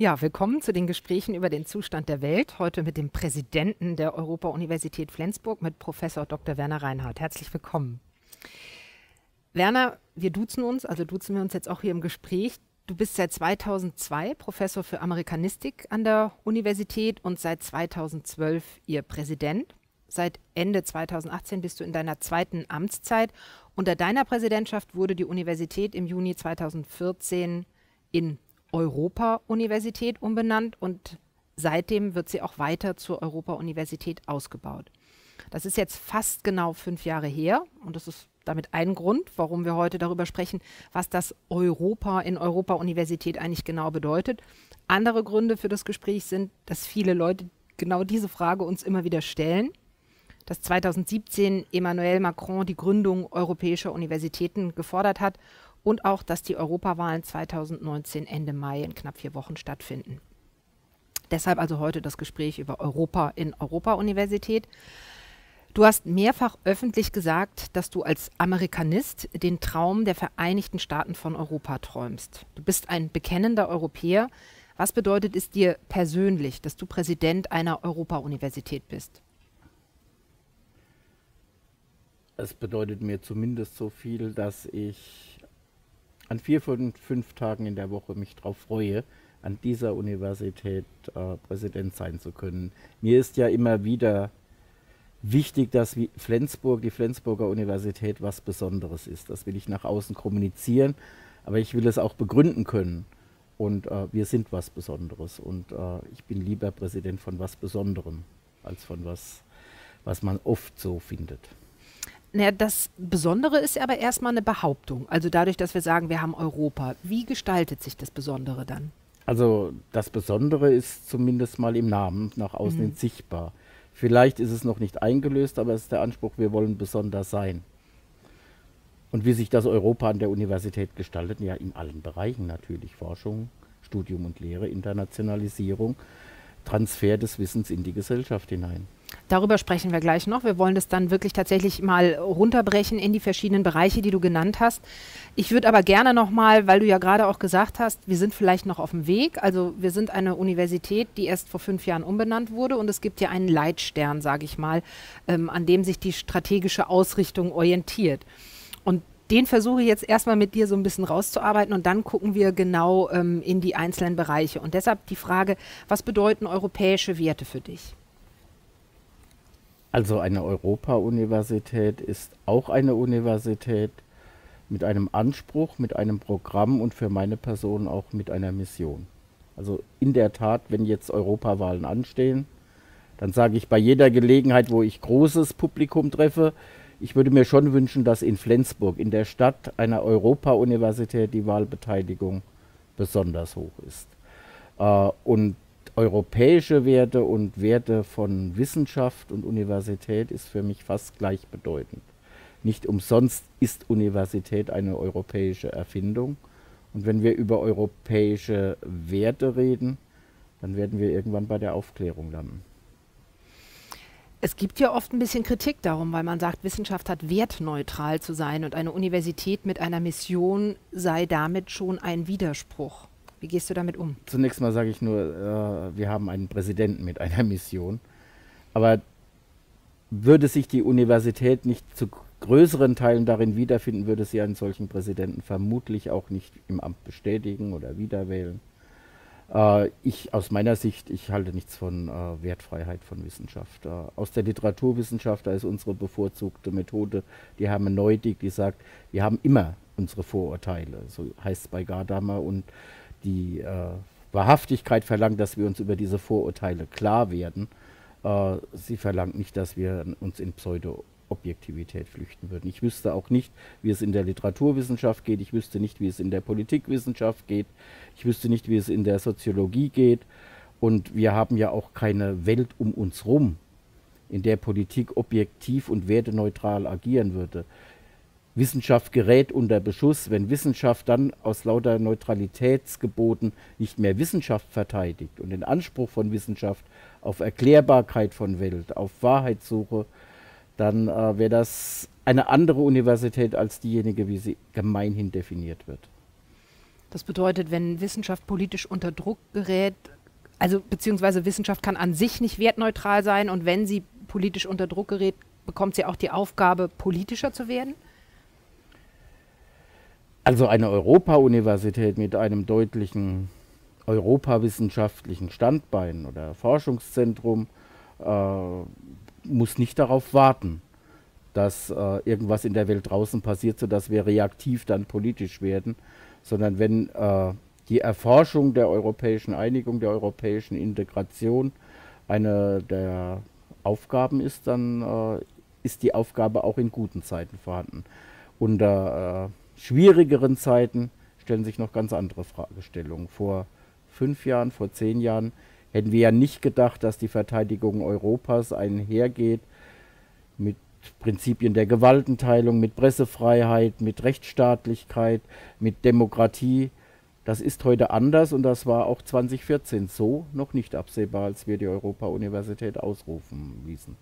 Ja, willkommen zu den Gesprächen über den Zustand der Welt. Heute mit dem Präsidenten der Europa-Universität Flensburg, mit Professor Dr. Werner Reinhardt. Herzlich willkommen. Werner, wir duzen uns, also duzen wir uns jetzt auch hier im Gespräch. Du bist seit 2002 Professor für Amerikanistik an der Universität und seit 2012 ihr Präsident. Seit Ende 2018 bist du in deiner zweiten Amtszeit. Unter deiner Präsidentschaft wurde die Universität im Juni 2014 in Europa-Universität umbenannt und seitdem wird sie auch weiter zur Europa-Universität ausgebaut. Das ist jetzt fast genau fünf Jahre her und das ist damit ein Grund, warum wir heute darüber sprechen, was das Europa in Europa-Universität eigentlich genau bedeutet. Andere Gründe für das Gespräch sind, dass viele Leute genau diese Frage uns immer wieder stellen. Dass 2017 Emmanuel Macron die Gründung europäischer Universitäten gefordert hat und auch, dass die Europawahlen 2019 Ende Mai in knapp vier Wochen stattfinden. Deshalb also heute das Gespräch über Europa in Europa-Universität. Du hast mehrfach öffentlich gesagt, dass du als Amerikanist den Traum der Vereinigten Staaten von Europa träumst. Du bist ein bekennender Europäer. Was bedeutet es dir persönlich, dass du Präsident einer Europa-Universität bist? Es bedeutet mir zumindest so viel, dass ich an vier von fünf Tagen in der Woche mich darauf freue, an dieser Universität äh, Präsident sein zu können. Mir ist ja immer wieder wichtig, dass Flensburg, die Flensburger Universität was Besonderes ist. Das will ich nach außen kommunizieren, aber ich will es auch begründen können. Und äh, wir sind was Besonderes. Und äh, ich bin lieber Präsident von was Besonderem als von was, was man oft so findet. Naja, das Besondere ist aber erstmal eine Behauptung. Also dadurch, dass wir sagen, wir haben Europa. Wie gestaltet sich das Besondere dann? Also das Besondere ist zumindest mal im Namen nach außen mhm. sichtbar. Vielleicht ist es noch nicht eingelöst, aber es ist der Anspruch, wir wollen besonders sein. Und wie sich das Europa an der Universität gestaltet, ja in allen Bereichen natürlich. Forschung, Studium und Lehre, Internationalisierung, Transfer des Wissens in die Gesellschaft hinein. Darüber sprechen wir gleich noch. Wir wollen das dann wirklich tatsächlich mal runterbrechen in die verschiedenen Bereiche, die du genannt hast. Ich würde aber gerne noch mal, weil du ja gerade auch gesagt hast, wir sind vielleicht noch auf dem Weg. Also wir sind eine Universität, die erst vor fünf Jahren umbenannt wurde und es gibt ja einen Leitstern, sage ich mal, ähm, an dem sich die strategische Ausrichtung orientiert. Und den versuche ich jetzt erstmal mit dir so ein bisschen rauszuarbeiten und dann gucken wir genau ähm, in die einzelnen Bereiche. Und deshalb die Frage, was bedeuten europäische Werte für dich? Also eine Europa-Universität ist auch eine Universität mit einem Anspruch, mit einem Programm und für meine Person auch mit einer Mission. Also in der Tat, wenn jetzt Europawahlen anstehen, dann sage ich bei jeder Gelegenheit, wo ich großes Publikum treffe, ich würde mir schon wünschen, dass in Flensburg, in der Stadt einer Europa-Universität, die Wahlbeteiligung besonders hoch ist. Äh, und europäische Werte und Werte von Wissenschaft und Universität ist für mich fast gleichbedeutend. Nicht umsonst ist Universität eine europäische Erfindung. Und wenn wir über europäische Werte reden, dann werden wir irgendwann bei der Aufklärung landen. Es gibt ja oft ein bisschen Kritik darum, weil man sagt, Wissenschaft hat wertneutral zu sein und eine Universität mit einer Mission sei damit schon ein Widerspruch. Wie gehst du damit um? Zunächst mal sage ich nur, äh, wir haben einen Präsidenten mit einer Mission. Aber würde sich die Universität nicht zu größeren Teilen darin wiederfinden, würde sie einen solchen Präsidenten vermutlich auch nicht im Amt bestätigen oder wiederwählen. Äh, ich aus meiner Sicht, ich halte nichts von äh, Wertfreiheit von Wissenschaft. Äh, aus der Literaturwissenschaft, da ist unsere bevorzugte Methode die Hermeneutik, die sagt, wir haben immer unsere Vorurteile. So heißt es bei Gadamer und die äh, Wahrhaftigkeit verlangt, dass wir uns über diese Vorurteile klar werden. Äh, sie verlangt nicht, dass wir uns in Pseudo-Objektivität flüchten würden. Ich wüsste auch nicht, wie es in der Literaturwissenschaft geht. Ich wüsste nicht, wie es in der Politikwissenschaft geht. Ich wüsste nicht, wie es in der Soziologie geht. Und wir haben ja auch keine Welt um uns herum, in der Politik objektiv und werteneutral agieren würde. Wissenschaft gerät unter Beschuss, wenn Wissenschaft dann aus lauter Neutralitätsgeboten nicht mehr Wissenschaft verteidigt und den Anspruch von Wissenschaft auf Erklärbarkeit von Welt, auf Wahrheitssuche, dann äh, wäre das eine andere Universität als diejenige, wie sie gemeinhin definiert wird. Das bedeutet, wenn Wissenschaft politisch unter Druck gerät, also beziehungsweise Wissenschaft kann an sich nicht wertneutral sein und wenn sie politisch unter Druck gerät, bekommt sie auch die Aufgabe, politischer zu werden? Also eine Europa-Universität mit einem deutlichen europawissenschaftlichen Standbein oder Forschungszentrum äh, muss nicht darauf warten, dass äh, irgendwas in der Welt draußen passiert, sodass wir reaktiv dann politisch werden, sondern wenn äh, die Erforschung der europäischen Einigung, der europäischen Integration eine der Aufgaben ist, dann äh, ist die Aufgabe auch in guten Zeiten vorhanden. Unter äh, schwierigeren Zeiten stellen sich noch ganz andere Fragestellungen. Vor fünf Jahren, vor zehn Jahren hätten wir ja nicht gedacht, dass die Verteidigung Europas einhergeht mit Prinzipien der Gewaltenteilung, mit Pressefreiheit, mit Rechtsstaatlichkeit, mit Demokratie. Das ist heute anders und das war auch 2014 so noch nicht absehbar, als wir die Europa-Universität ausrufen ließen.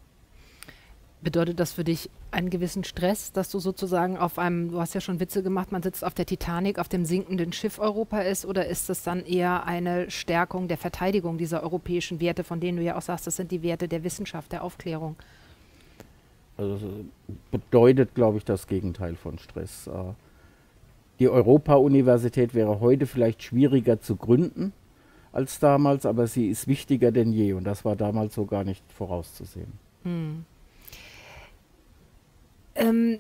Bedeutet das für dich einen gewissen Stress, dass du sozusagen auf einem, du hast ja schon Witze gemacht, man sitzt auf der Titanic, auf dem sinkenden Schiff Europa ist, oder ist das dann eher eine Stärkung der Verteidigung dieser europäischen Werte, von denen du ja auch sagst, das sind die Werte der Wissenschaft, der Aufklärung? Also bedeutet, glaube ich, das Gegenteil von Stress. Äh, die Europa-Universität wäre heute vielleicht schwieriger zu gründen als damals, aber sie ist wichtiger denn je und das war damals so gar nicht vorauszusehen. Hm. Ähm,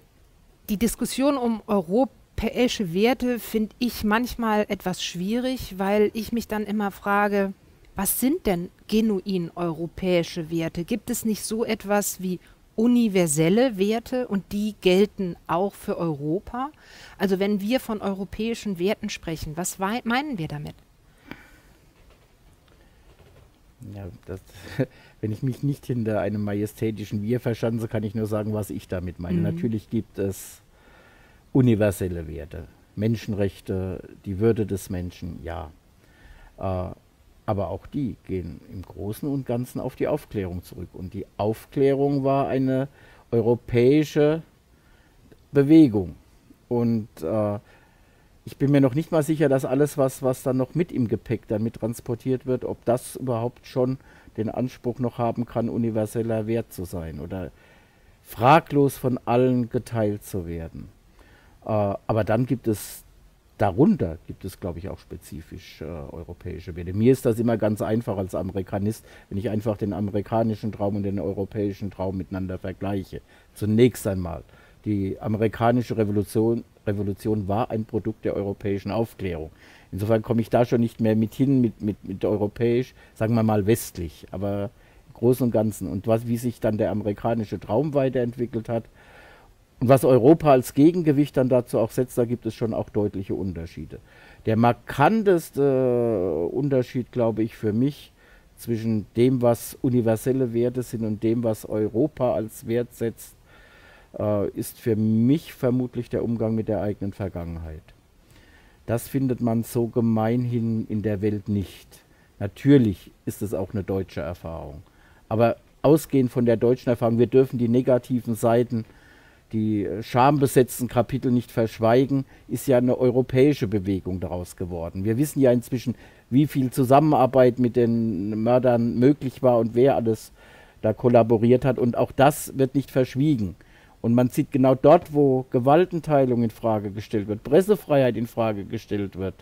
die Diskussion um europäische Werte finde ich manchmal etwas schwierig, weil ich mich dann immer frage, was sind denn genuin europäische Werte? Gibt es nicht so etwas wie universelle Werte und die gelten auch für Europa? Also wenn wir von europäischen Werten sprechen, was meinen wir damit? Ja, das, wenn ich mich nicht hinter einem majestätischen Wir verschanze, kann ich nur sagen, was ich damit meine. Mhm. Natürlich gibt es universelle Werte, Menschenrechte, die Würde des Menschen, ja. Äh, aber auch die gehen im Großen und Ganzen auf die Aufklärung zurück. Und die Aufklärung war eine europäische Bewegung. Und äh, ich bin mir noch nicht mal sicher, dass alles, was, was dann noch mit im Gepäck dann mit transportiert wird, ob das überhaupt schon den Anspruch noch haben kann, universeller Wert zu sein oder fraglos von allen geteilt zu werden. Äh, aber dann gibt es darunter, gibt es, glaube ich, auch spezifisch äh, europäische Werte. Mir ist das immer ganz einfach als Amerikanist, wenn ich einfach den amerikanischen Traum und den europäischen Traum miteinander vergleiche. Zunächst einmal die amerikanische Revolution, Revolution war ein Produkt der europäischen Aufklärung. Insofern komme ich da schon nicht mehr mit hin, mit, mit, mit europäisch, sagen wir mal westlich, aber im Großen und Ganzen. Und was, wie sich dann der amerikanische Traum weiterentwickelt hat und was Europa als Gegengewicht dann dazu auch setzt, da gibt es schon auch deutliche Unterschiede. Der markanteste Unterschied, glaube ich, für mich zwischen dem, was universelle Werte sind und dem, was Europa als Wert setzt, äh, ist für mich vermutlich der Umgang mit der eigenen Vergangenheit. Das findet man so gemeinhin in der Welt nicht. Natürlich ist es auch eine deutsche Erfahrung. Aber ausgehend von der deutschen Erfahrung, wir dürfen die negativen Seiten, die schambesetzten Kapitel nicht verschweigen, ist ja eine europäische Bewegung daraus geworden. Wir wissen ja inzwischen, wie viel Zusammenarbeit mit den Mördern möglich war und wer alles da kollaboriert hat. Und auch das wird nicht verschwiegen. Und man sieht genau dort, wo Gewaltenteilung in Frage gestellt wird, Pressefreiheit in Frage gestellt wird,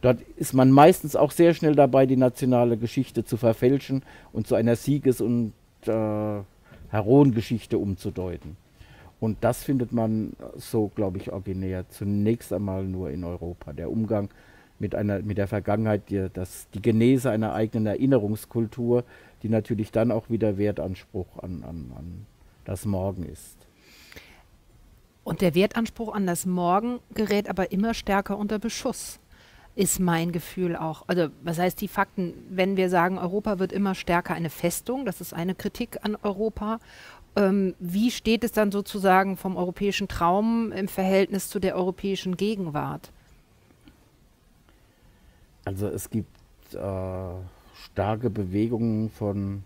dort ist man meistens auch sehr schnell dabei, die nationale Geschichte zu verfälschen und zu einer Sieges- und äh, Heroengeschichte umzudeuten. Und das findet man so, glaube ich, originär zunächst einmal nur in Europa. Der Umgang mit, einer, mit der Vergangenheit, die, das, die Genese einer eigenen Erinnerungskultur, die natürlich dann auch wieder Wertanspruch an, an, an das Morgen ist. Und der Wertanspruch an das Morgen gerät aber immer stärker unter Beschuss, ist mein Gefühl auch. Also was heißt die Fakten, wenn wir sagen, Europa wird immer stärker eine Festung, das ist eine Kritik an Europa. Ähm, wie steht es dann sozusagen vom europäischen Traum im Verhältnis zu der europäischen Gegenwart? Also es gibt äh, starke Bewegungen von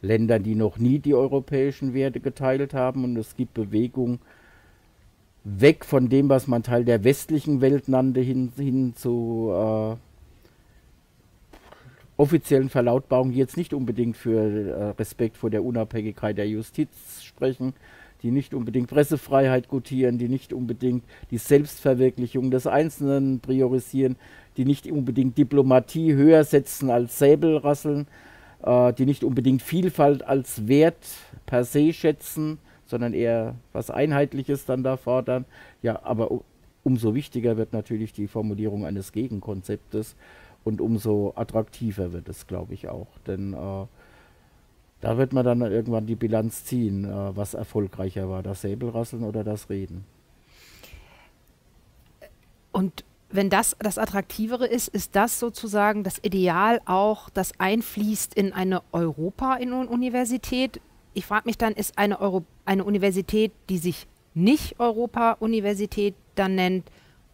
Ländern, die noch nie die europäischen Werte geteilt haben und es gibt Bewegungen, weg von dem, was man Teil der westlichen Welt nannte, hin, hin zu äh, offiziellen Verlautbarungen, die jetzt nicht unbedingt für äh, Respekt vor der Unabhängigkeit der Justiz sprechen, die nicht unbedingt Pressefreiheit gutieren, die nicht unbedingt die Selbstverwirklichung des Einzelnen priorisieren, die nicht unbedingt Diplomatie höher setzen als Säbelrasseln, äh, die nicht unbedingt Vielfalt als Wert per se schätzen, sondern eher was Einheitliches dann da fordern. Ja, aber umso wichtiger wird natürlich die Formulierung eines Gegenkonzeptes und umso attraktiver wird es, glaube ich, auch. Denn äh, da wird man dann irgendwann die Bilanz ziehen, äh, was erfolgreicher war, das Säbelrasseln oder das Reden. Und wenn das das Attraktivere ist, ist das sozusagen das Ideal auch, das einfließt in eine Europa-Universität. Ich frage mich dann, ist eine, Euro eine Universität, die sich nicht Europa-Universität dann nennt,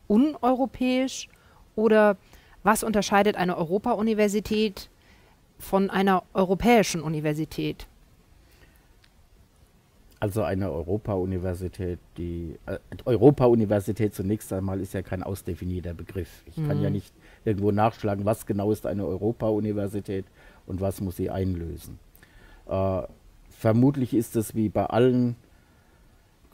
uneuropäisch? Oder was unterscheidet eine Europa-Universität von einer europäischen Universität? Also eine Europa-Universität, die äh, Europa-Universität zunächst einmal ist ja kein ausdefinierter Begriff. Ich mhm. kann ja mhm. nicht irgendwo nachschlagen, was genau ist eine Europa-Universität und was muss sie einlösen. Äh, vermutlich ist es wie bei allen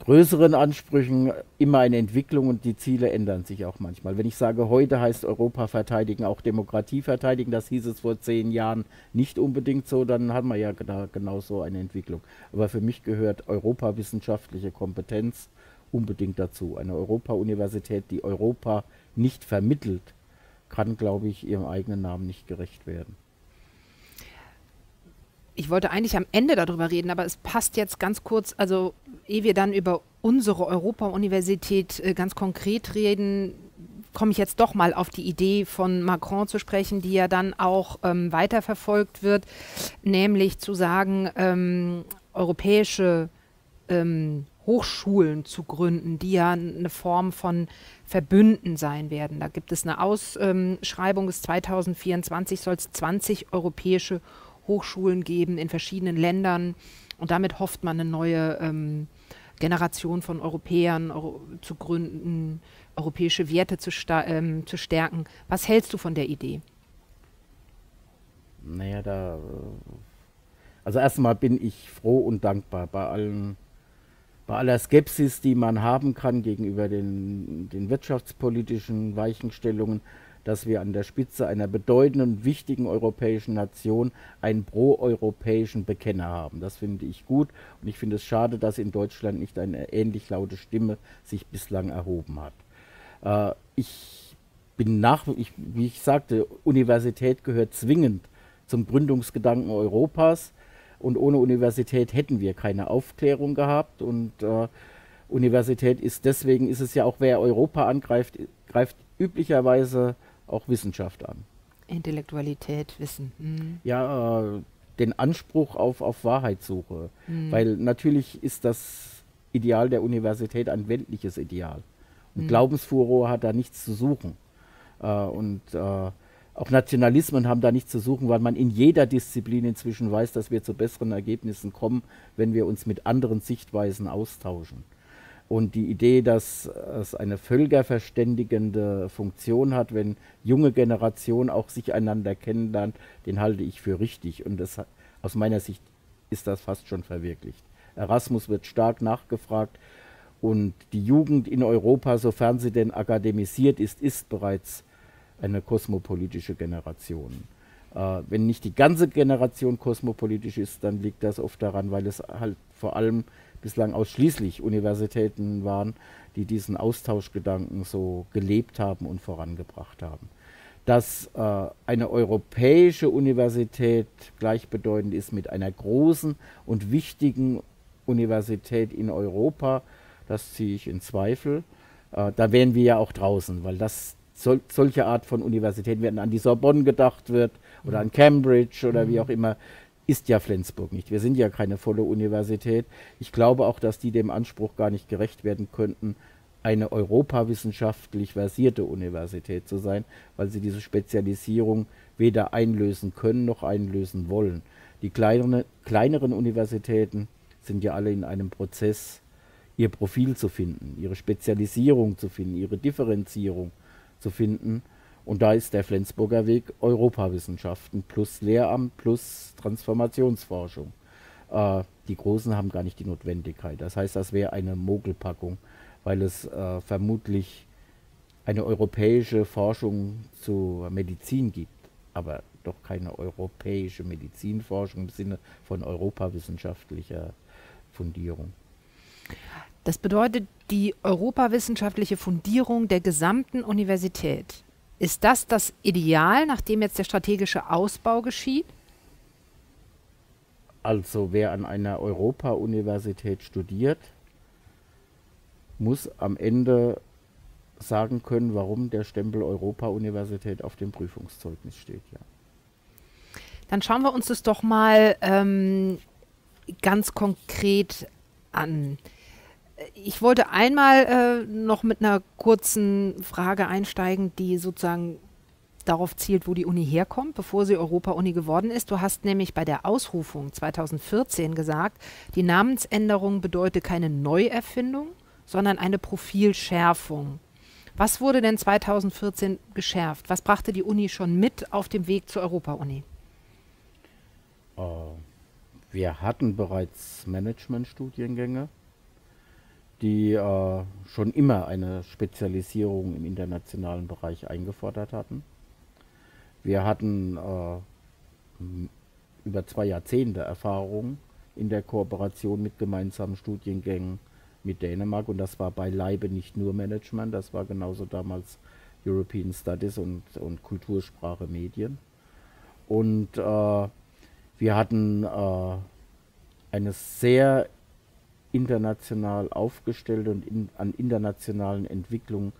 größeren Ansprüchen immer eine Entwicklung und die Ziele ändern sich auch manchmal. Wenn ich sage, heute heißt Europa verteidigen auch Demokratie verteidigen, das hieß es vor zehn Jahren nicht unbedingt so, dann haben wir ja da genau so eine Entwicklung. Aber für mich gehört europawissenschaftliche Kompetenz unbedingt dazu. Eine Europa-Universität, die Europa nicht vermittelt, kann, glaube ich, ihrem eigenen Namen nicht gerecht werden ich wollte eigentlich am Ende darüber reden, aber es passt jetzt ganz kurz, also ehe wir dann über unsere Europa-Universität äh, ganz konkret reden, komme ich jetzt doch mal auf die Idee von Macron zu sprechen, die ja dann auch ähm, weiterverfolgt wird, nämlich zu sagen, ähm, europäische ähm, Hochschulen zu gründen, die ja eine Form von Verbünden sein werden. Da gibt es eine Ausschreibung, bis 2024 soll es 20 europäische Hochschulen geben in verschiedenen Ländern. Und damit hofft man, eine neue ähm, Generation von Europäern Euro zu gründen, europäische Werte zu, ähm, zu stärken. Was hältst du von der Idee? Naja, da. Äh, also erstmal bin ich froh und dankbar bei allen, bei aller Skepsis, die man haben kann gegenüber den, den wirtschaftspolitischen Weichenstellungen dass wir an der Spitze einer bedeutenden, wichtigen europäischen Nation einen pro-europäischen Bekenner haben. Das finde ich gut und ich finde es schade, dass in Deutschland nicht eine ähnlich laute Stimme sich bislang erhoben hat. Äh, ich bin nach, ich, wie ich sagte, Universität gehört zwingend zum Gründungsgedanken Europas und ohne Universität hätten wir keine Aufklärung gehabt und äh, Universität ist deswegen ist es ja auch, wer Europa angreift, greift üblicherweise auch Wissenschaft an. Intellektualität, Wissen. Mhm. Ja, äh, den Anspruch auf, auf Wahrheitssuche. Mhm. Weil natürlich ist das Ideal der Universität ein weltliches Ideal. Und mhm. Glaubensfuror hat da nichts zu suchen. Äh, und äh, auch Nationalismen haben da nichts zu suchen, weil man in jeder Disziplin inzwischen weiß, dass wir zu besseren Ergebnissen kommen, wenn wir uns mit anderen Sichtweisen austauschen. Und die Idee, dass es eine völkerverständigende Funktion hat, wenn junge Generationen auch sich einander kennenlernt, den halte ich für richtig. Und das, aus meiner Sicht ist das fast schon verwirklicht. Erasmus wird stark nachgefragt und die Jugend in Europa, sofern sie denn akademisiert ist, ist bereits eine kosmopolitische Generation. Äh, wenn nicht die ganze Generation kosmopolitisch ist, dann liegt das oft daran, weil es halt vor allem bislang ausschließlich Universitäten waren, die diesen Austauschgedanken so gelebt haben und vorangebracht haben. Dass äh, eine europäische Universität gleichbedeutend ist mit einer großen und wichtigen Universität in Europa, das ziehe ich in Zweifel. Äh, da wären wir ja auch draußen, weil das sol solche Art von Universitäten, wenn an die Sorbonne gedacht wird oder an Cambridge oder mhm. wie auch immer, ist ja Flensburg nicht. Wir sind ja keine volle Universität. Ich glaube auch, dass die dem Anspruch gar nicht gerecht werden könnten, eine europawissenschaftlich versierte Universität zu sein, weil sie diese Spezialisierung weder einlösen können noch einlösen wollen. Die kleinere, kleineren Universitäten sind ja alle in einem Prozess ihr Profil zu finden, ihre Spezialisierung zu finden, ihre Differenzierung zu finden. Und da ist der Flensburger Weg Europawissenschaften plus Lehramt plus Transformationsforschung. Äh, die Großen haben gar nicht die Notwendigkeit. Das heißt, das wäre eine Mogelpackung, weil es äh, vermutlich eine europäische Forschung zur Medizin gibt, aber doch keine europäische Medizinforschung im Sinne von europawissenschaftlicher Fundierung. Das bedeutet die europawissenschaftliche Fundierung der gesamten Universität. Ist das das Ideal, nachdem jetzt der strategische Ausbau geschieht? Also wer an einer Europa-Universität studiert, muss am Ende sagen können, warum der Stempel Europa-Universität auf dem Prüfungszeugnis steht, ja. Dann schauen wir uns das doch mal ähm, ganz konkret an. Ich wollte einmal äh, noch mit einer kurzen Frage einsteigen, die sozusagen darauf zielt, wo die Uni herkommt, bevor sie Europa-Uni geworden ist. Du hast nämlich bei der Ausrufung 2014 gesagt, die Namensänderung bedeutet keine Neuerfindung, sondern eine Profilschärfung. Was wurde denn 2014 geschärft? Was brachte die Uni schon mit auf dem Weg zur Europa-Uni? Äh, wir hatten bereits Management-Studiengänge die äh, schon immer eine Spezialisierung im internationalen Bereich eingefordert hatten. Wir hatten äh, über zwei Jahrzehnte Erfahrung in der Kooperation mit gemeinsamen Studiengängen mit Dänemark und das war beileibe nicht nur Management, das war genauso damals European Studies und, und Kultursprache Medien. Und äh, wir hatten äh, eine sehr international aufgestellte und in, an internationalen Entwicklungen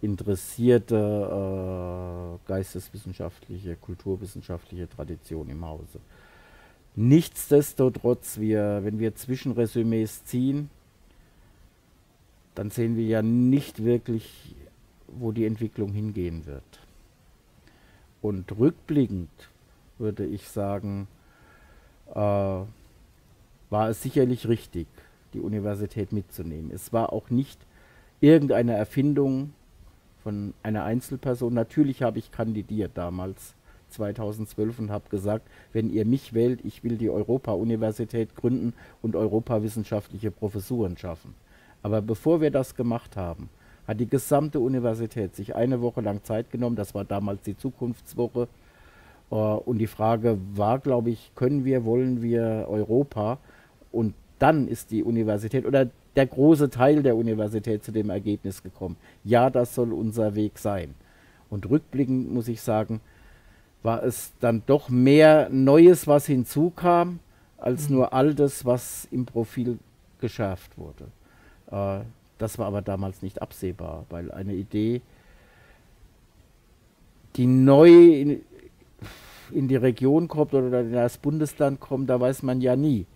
interessierte äh, geisteswissenschaftliche, kulturwissenschaftliche Tradition im Hause. Nichtsdestotrotz, wir, wenn wir Zwischenresümees ziehen, dann sehen wir ja nicht wirklich, wo die Entwicklung hingehen wird. Und rückblickend würde ich sagen, äh, war es sicherlich richtig, die Universität mitzunehmen. Es war auch nicht irgendeine Erfindung von einer Einzelperson. Natürlich habe ich kandidiert damals 2012 und habe gesagt, wenn ihr mich wählt, ich will die Europa-Universität gründen und europawissenschaftliche Professuren schaffen. Aber bevor wir das gemacht haben, hat die gesamte Universität sich eine Woche lang Zeit genommen. Das war damals die Zukunftswoche. Äh, und die Frage war, glaube ich, können wir, wollen wir Europa? Und dann ist die Universität oder der große Teil der Universität zu dem Ergebnis gekommen. Ja, das soll unser Weg sein. Und rückblickend muss ich sagen, war es dann doch mehr Neues, was hinzukam, als mhm. nur Altes, was im Profil geschärft wurde. Äh, das war aber damals nicht absehbar, weil eine Idee, die neu in, in die Region kommt oder in das Bundesland kommt, da weiß man ja nie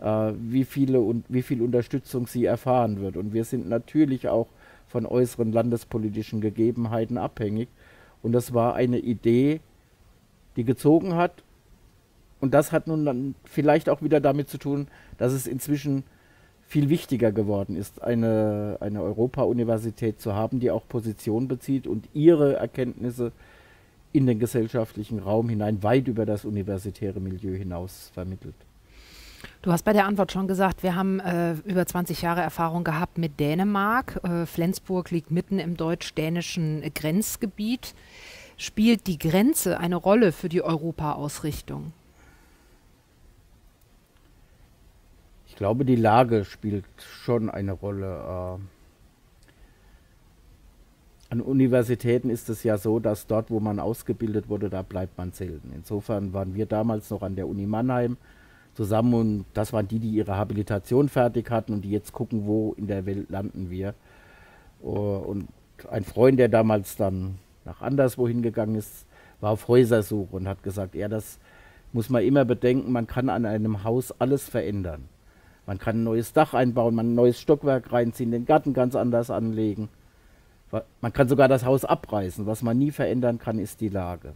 äh, wie, viele und wie viel Unterstützung sie erfahren wird. Und wir sind natürlich auch von äußeren landespolitischen Gegebenheiten abhängig. Und das war eine Idee, die gezogen hat. Und das hat nun dann vielleicht auch wieder damit zu tun, dass es inzwischen viel wichtiger geworden ist, eine, eine Europa-Universität zu haben, die auch Position bezieht und ihre Erkenntnisse in den gesellschaftlichen Raum hinein weit über das universitäre Milieu hinaus vermittelt. Du hast bei der Antwort schon gesagt, wir haben äh, über 20 Jahre Erfahrung gehabt mit Dänemark. Äh, Flensburg liegt mitten im deutsch-dänischen Grenzgebiet. Spielt die Grenze eine Rolle für die Europa-Ausrichtung? Ich glaube, die Lage spielt schon eine Rolle. Äh an Universitäten ist es ja so, dass dort, wo man ausgebildet wurde, da bleibt man selten. Insofern waren wir damals noch an der Uni Mannheim zusammen und das waren die, die ihre Habilitation fertig hatten und die jetzt gucken, wo in der Welt landen wir. Oh, und ein Freund, der damals dann nach anderswo hingegangen ist, war auf Häusersuche und hat gesagt, ja, das muss man immer bedenken, man kann an einem Haus alles verändern. Man kann ein neues Dach einbauen, man ein neues Stockwerk reinziehen, den Garten ganz anders anlegen. Man kann sogar das Haus abreißen. Was man nie verändern kann, ist die Lage.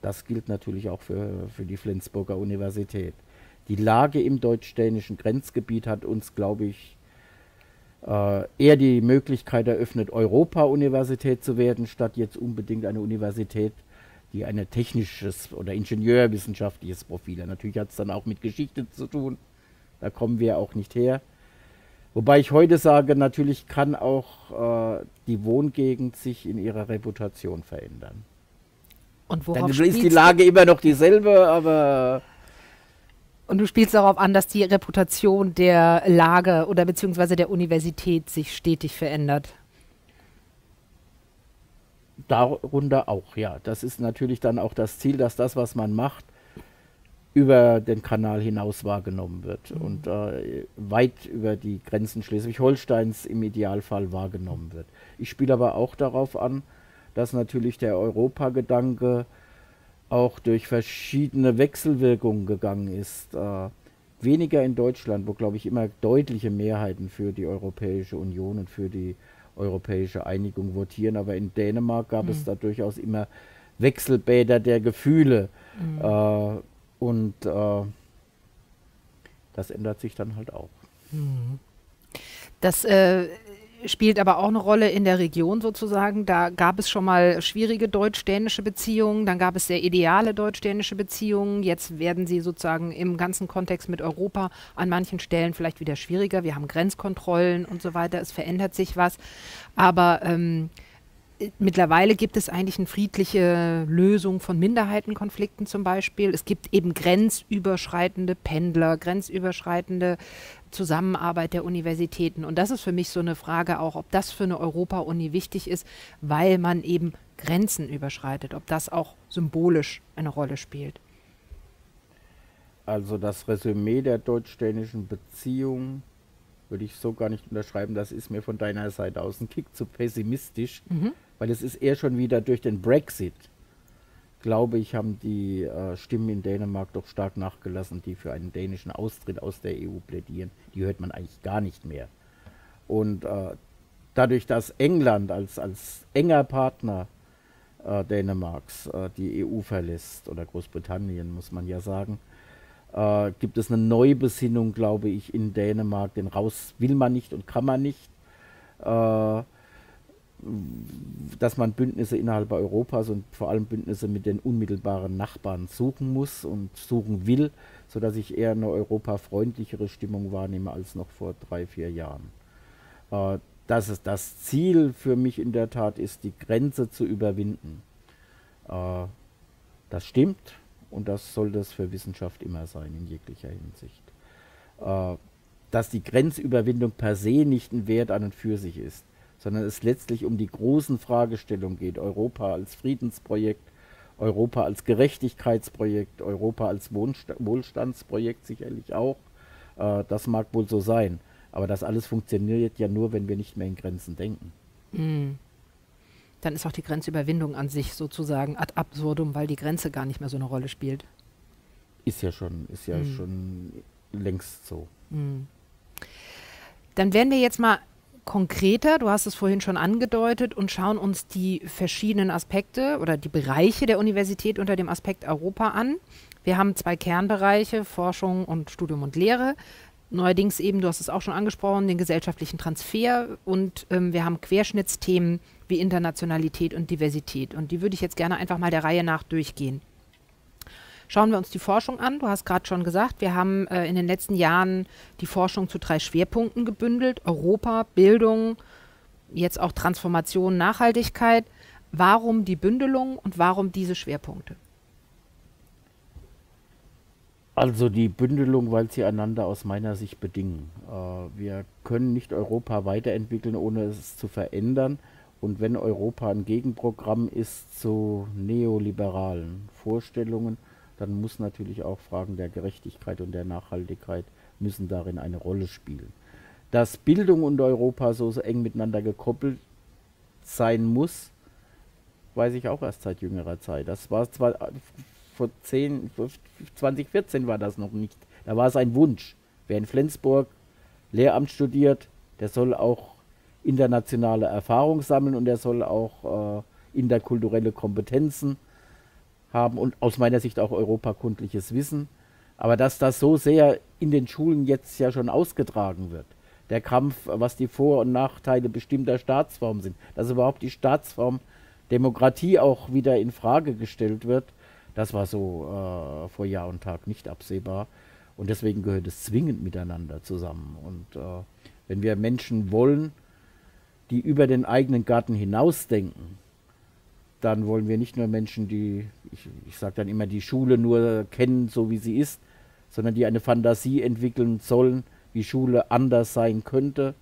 Das gilt natürlich auch für, für die Flensburger Universität. Die Lage im deutsch-dänischen Grenzgebiet hat uns, glaube ich, äh, eher die Möglichkeit eröffnet, Europa-Universität zu werden, statt jetzt unbedingt eine Universität, die ein technisches oder ingenieurwissenschaftliches Profil hat. Natürlich hat es dann auch mit Geschichte zu tun. Da kommen wir auch nicht her. Wobei ich heute sage, natürlich kann auch äh, die Wohngegend sich in ihrer Reputation verändern. Und worauf Dann ist die Lage immer noch dieselbe, aber und du spielst darauf an, dass die Reputation der Lage oder beziehungsweise der Universität sich stetig verändert. Darunter auch, ja. Das ist natürlich dann auch das Ziel, dass das, was man macht, über den Kanal hinaus wahrgenommen wird mhm. und äh, weit über die Grenzen Schleswig-Holsteins im Idealfall wahrgenommen wird. Ich spiele aber auch darauf an, dass natürlich der Europagedanke auch durch verschiedene Wechselwirkungen gegangen ist. Äh, weniger in Deutschland, wo, glaube ich, immer deutliche Mehrheiten für die Europäische Union und für die europäische Einigung votieren. Aber in Dänemark gab mhm. es da durchaus immer Wechselbäder der Gefühle. Mhm. Äh, und äh, das ändert sich dann halt auch. Mhm. Das äh, spielt aber auch eine Rolle in der Region sozusagen. Da gab es schon mal schwierige deutsch-dänische Beziehungen, dann gab es sehr ideale deutsch-dänische Beziehungen. Jetzt werden sie sozusagen im ganzen Kontext mit Europa an manchen Stellen vielleicht wieder schwieriger. Wir haben Grenzkontrollen und so weiter. Es verändert sich was. Aber ähm, mittlerweile gibt es eigentlich eine friedliche Lösung von Minderheitenkonflikten zum Beispiel. Es gibt eben grenzüberschreitende Pendler, grenzüberschreitende Zusammenarbeit der Universitäten. Und das ist für mich so eine Frage auch, ob das für eine Europa-Uni wichtig ist, weil man eben Grenzen überschreitet, ob das auch symbolisch eine Rolle spielt. Also das Resümee der deutsch-dänischen Beziehung würde ich so gar nicht unterschreiben. Das ist mir von deiner Seite aus ein Kick zu pessimistisch. Mhm weil es ist eher schon wieder durch den Brexit, glaube ich, haben die äh, Stimmen in Dänemark doch stark nachgelassen, die für einen dänischen Austritt aus der EU plädieren. Die hört man eigentlich gar nicht mehr. Und äh, dadurch, dass England als, als enger Partner äh, Dänemarks äh, die EU verlässt, oder Großbritannien muss man ja sagen, äh, gibt es eine Neubesinnung, glaube ich, in Dänemark. Den raus will man nicht und kann man nicht. Äh, dass man Bündnisse innerhalb Europas und vor allem Bündnisse mit den unmittelbaren Nachbarn suchen muss und suchen will, sodass ich eher eine europafreundlichere Stimmung wahrnehme als noch vor drei, vier Jahren. Äh, dass es das Ziel für mich in der Tat ist, die Grenze zu überwinden. Äh, das stimmt und das soll das für Wissenschaft immer sein, in jeglicher Hinsicht. Äh, dass die Grenzüberwindung per se nicht ein Wert an und für sich ist sondern es letztlich um die großen Fragestellungen geht. Europa als Friedensprojekt, Europa als Gerechtigkeitsprojekt, Europa als Wohnsta Wohlstandsprojekt sicherlich auch. Äh, das mag wohl so sein. Aber das alles funktioniert ja nur, wenn wir nicht mehr in Grenzen denken. Mhm. Dann ist auch die Grenzüberwindung an sich sozusagen ad absurdum, weil die Grenze gar nicht mehr so eine Rolle spielt. Ist ja schon, ist ja mhm. schon längst so. Mhm. Dann werden wir jetzt mal konkreter, du hast es vorhin schon angedeutet, und schauen uns die verschiedenen Aspekte oder die Bereiche der Universität unter dem Aspekt Europa an. Wir haben zwei Kernbereiche, Forschung und Studium und Lehre. Neuerdings eben, du hast es auch schon angesprochen, den gesellschaftlichen Transfer und ähm, wir haben Querschnittsthemen wie Internationalität und Diversität. Und die würde ich jetzt gerne einfach mal der Reihe nach durchgehen. Schauen wir uns die Forschung an. Du hast gerade schon gesagt, wir haben äh, in den letzten Jahren die Forschung zu drei Schwerpunkten gebündelt. Europa, Bildung, jetzt auch Transformation, Nachhaltigkeit. Warum die Bündelung und warum diese Schwerpunkte? Also die Bündelung, weil sie einander aus meiner Sicht bedingen. Äh, wir können nicht Europa weiterentwickeln, ohne es zu verändern. Und wenn Europa ein Gegenprogramm ist zu neoliberalen Vorstellungen, dann muss natürlich auch Fragen der Gerechtigkeit und der Nachhaltigkeit müssen darin eine Rolle spielen. Dass Bildung und Europa so, eng miteinander gekoppelt sein muss, weiß ich auch erst seit jüngerer Zeit. Das war zwar vor 10, 2014 war das noch nicht. Da war es ein Wunsch. Wer in Flensburg Lehramt studiert, der soll auch internationale Erfahrung sammeln und der soll auch äh, interkulturelle Kompetenzen haben und aus meiner Sicht auch europakundliches Wissen. Aber dass das so sehr in den Schulen jetzt ja schon ausgetragen wird, der Kampf, was die Vor- und Nachteile bestimmter Staatsformen sind, dass überhaupt die Staatsform Demokratie auch wieder in Frage gestellt wird, das war so äh, vor Jahr und Tag nicht absehbar. Und deswegen gehört es zwingend miteinander zusammen. Und äh, wenn wir Menschen wollen, die über den eigenen Garten hinausdenken, dann wollen wir nicht nur Menschen, die, ich, ich sage dann immer, die Schule nur kennen, so wie sie ist, sondern die eine Fantasie entwickeln sollen, wie Schule anders sein könnte.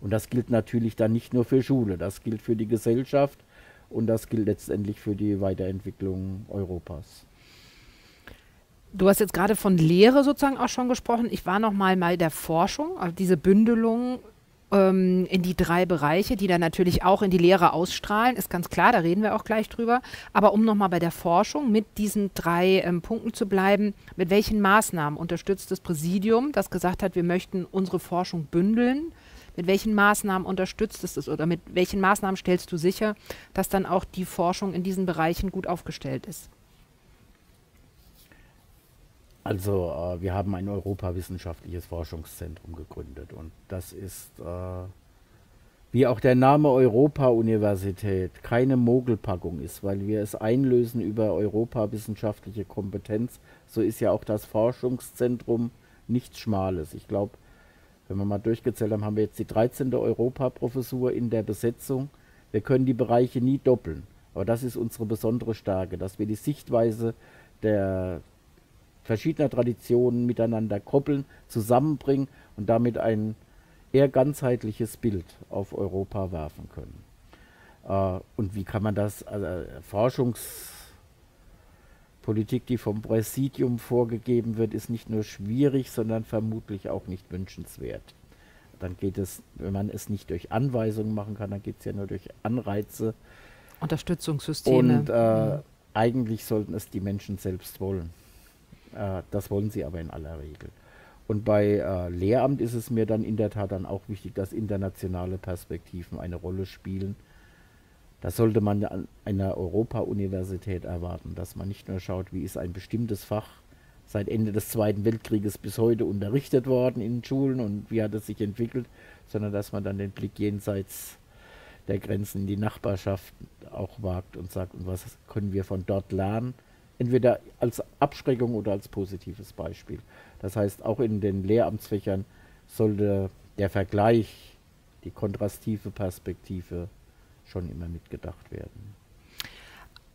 Und das gilt natürlich dann nicht nur für Schule, das gilt für die Gesellschaft und das gilt letztendlich für die Weiterentwicklung Europas. Du hast jetzt gerade von Lehre sozusagen auch schon gesprochen. Ich war noch mal bei der Forschung, also diese Bündelung ähm, in die drei Bereiche, die dann natürlich auch in die Lehre ausstrahlen, ist ganz klar, da reden wir auch gleich drüber. Aber um nochmal bei der Forschung mit diesen drei ähm, Punkten zu bleiben, mit welchen Maßnahmen unterstützt das Präsidium, das gesagt hat, wir möchten unsere Forschung bündeln? Mit welchen Maßnahmen unterstützt es das oder mit welchen Maßnahmen stellst du sicher, dass dann auch die Forschung in diesen Bereichen gut aufgestellt ist? Also äh, wir haben ein europawissenschaftliches Forschungszentrum gegründet und das ist, äh, wie auch der Name Europa-Universität, keine Mogelpackung ist, weil wir es einlösen über europawissenschaftliche Kompetenz. So ist ja auch das Forschungszentrum nichts Schmales. Ich glaube, wenn wir mal durchgezählt haben, haben wir jetzt die 13. Europaprofessur in der Besetzung. Wir können die Bereiche nie doppeln. Aber das ist unsere besondere Stärke, dass wir die Sichtweise der verschiedener Traditionen miteinander koppeln, zusammenbringen und damit ein eher ganzheitliches Bild auf Europa werfen können. Äh, und wie kann man das, also Forschungspolitik, die vom Präsidium vorgegeben wird, ist nicht nur schwierig, sondern vermutlich auch nicht wünschenswert. Dann geht es, wenn man es nicht durch Anweisungen machen kann, dann geht es ja nur durch Anreize. Unterstützungssysteme. Und äh, mhm. eigentlich sollten es die Menschen selbst wollen. Äh, das wollen sie aber in aller Regel. Und bei äh, Lehramt ist es mir dann in der Tat dann auch wichtig, dass internationale Perspektiven eine Rolle spielen. Das sollte man an einer Europa-Universität erwarten, dass man nicht nur schaut, wie ist ein bestimmtes Fach seit Ende des Zweiten Weltkrieges bis heute unterrichtet worden in Schulen und wie hat es sich entwickelt, sondern dass man dann den Blick jenseits der Grenzen in die Nachbarschaft auch wagt und sagt, und was können wir von dort lernen entweder als Abschreckung oder als positives Beispiel. Das heißt, auch in den Lehramtsfächern sollte der Vergleich, die kontrastive Perspektive schon immer mitgedacht werden.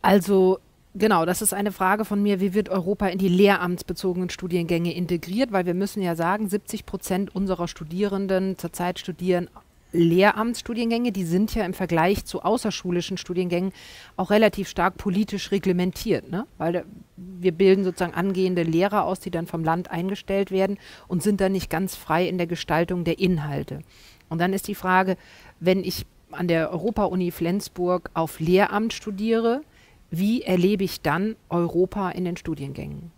Also Genau, das ist eine Frage von mir. Wie wird Europa in die lehramtsbezogenen Studiengänge integriert? Weil wir müssen ja sagen, 70 Prozent unserer Studierenden zurzeit studieren Lehramtsstudiengänge, die sind ja im Vergleich zu außerschulischen Studiengängen auch relativ stark politisch reglementiert, ne? weil wir bilden sozusagen angehende Lehrer aus, die dann vom Land eingestellt werden und sind dann nicht ganz frei in der Gestaltung der Inhalte. Und dann ist die Frage, wenn ich an der Europa-Uni Flensburg auf Lehramt studiere, wie erlebe ich dann Europa in den Studiengängen?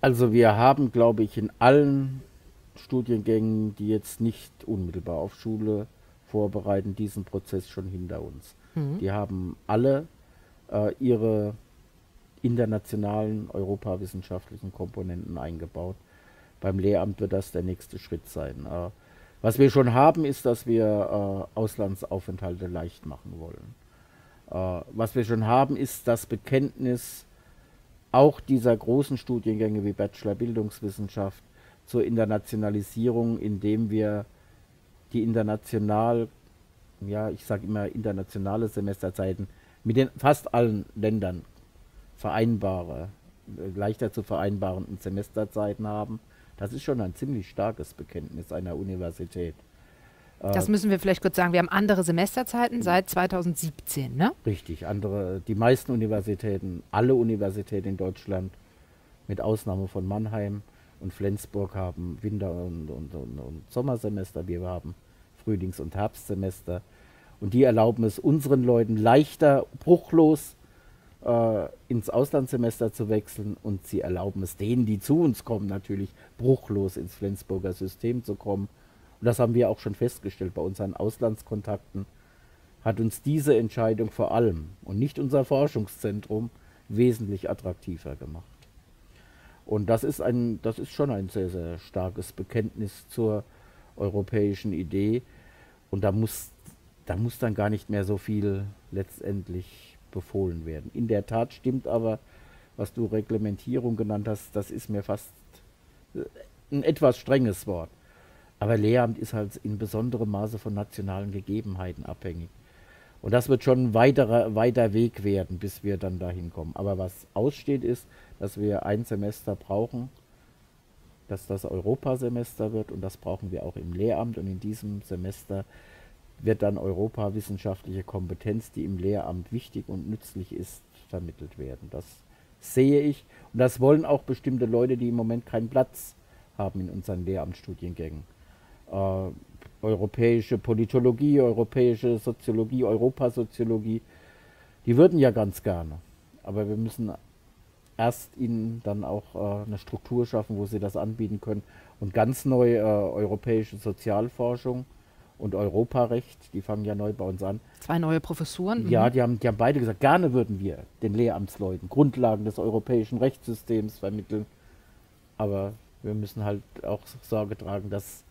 Also wir haben, glaube ich, in allen Studiengängen, die jetzt nicht unmittelbar auf Schule vorbereiten, diesen Prozess schon hinter uns. Mhm. Die haben alle äh, ihre internationalen europawissenschaftlichen Komponenten eingebaut. Beim Lehramt wird das der nächste Schritt sein. Äh, was wir schon haben, ist, dass wir äh, Auslandsaufenthalte leicht machen wollen. Äh, was wir schon haben, ist das Bekenntnis auch dieser großen Studiengänge wie Bachelor Bildungswissenschaft, zur Internationalisierung, indem wir die international, ja, ich sage immer internationale Semesterzeiten mit den fast allen Ländern vereinbare, äh, leichter zu vereinbarenden Semesterzeiten haben. Das ist schon ein ziemlich starkes Bekenntnis einer Universität. Das müssen wir vielleicht kurz sagen. Wir haben andere Semesterzeiten seit 2017, ne? Richtig, andere, die meisten Universitäten, alle Universitäten in Deutschland, mit Ausnahme von Mannheim, und Flensburg haben Winter- und, und, und, und Sommersemester, wir haben Frühlings- und Herbstsemester. Und die erlauben es unseren Leuten leichter, bruchlos äh, ins Auslandssemester zu wechseln und sie erlauben es denen, die zu uns kommen, natürlich bruchlos ins Flensburger System zu kommen. Und das haben wir auch schon festgestellt bei unseren Auslandskontakten. Hat uns diese Entscheidung vor allem und nicht unser Forschungszentrum wesentlich attraktiver gemacht. Und das ist ein, das ist schon ein sehr, sehr starkes Bekenntnis zur europäischen Idee. Und da muss, da muss dann gar nicht mehr so viel letztendlich befohlen werden. In der Tat stimmt aber, was du Reglementierung genannt hast, das ist mir fast äh, ein etwas strenges Wort. Aber Lehramt ist halt in besonderem Maße von nationalen Gegebenheiten abhängig. Und das wird schon ein weiterer, weiter Weg werden, bis wir dann dahin kommen. Aber was aussteht, ist, dass wir ein Semester brauchen, dass das Europasemester wird und das brauchen wir auch im Lehramt. Und in diesem Semester wird dann europawissenschaftliche Kompetenz, die im Lehramt wichtig und nützlich ist, vermittelt werden. Das sehe ich. Und das wollen auch bestimmte Leute, die im Moment keinen Platz haben in unseren Lehramtsstudiengängen. Äh, europäische Politologie, europäische Soziologie, Europasoziologie, die würden ja ganz gerne. Aber wir müssen erst ihnen dann auch äh, eine Struktur schaffen, wo sie das anbieten können. Und ganz neu äh, europäische Sozialforschung und Europarecht, die fangen ja neu bei uns an. Zwei neue Professuren? Ja, mhm. die haben, die haben beide gesagt, gerne würden wir den Lehramtsleuten Grundlagen des europäischen Rechtssystems vermitteln. Aber wir müssen halt auch Sorge tragen, dass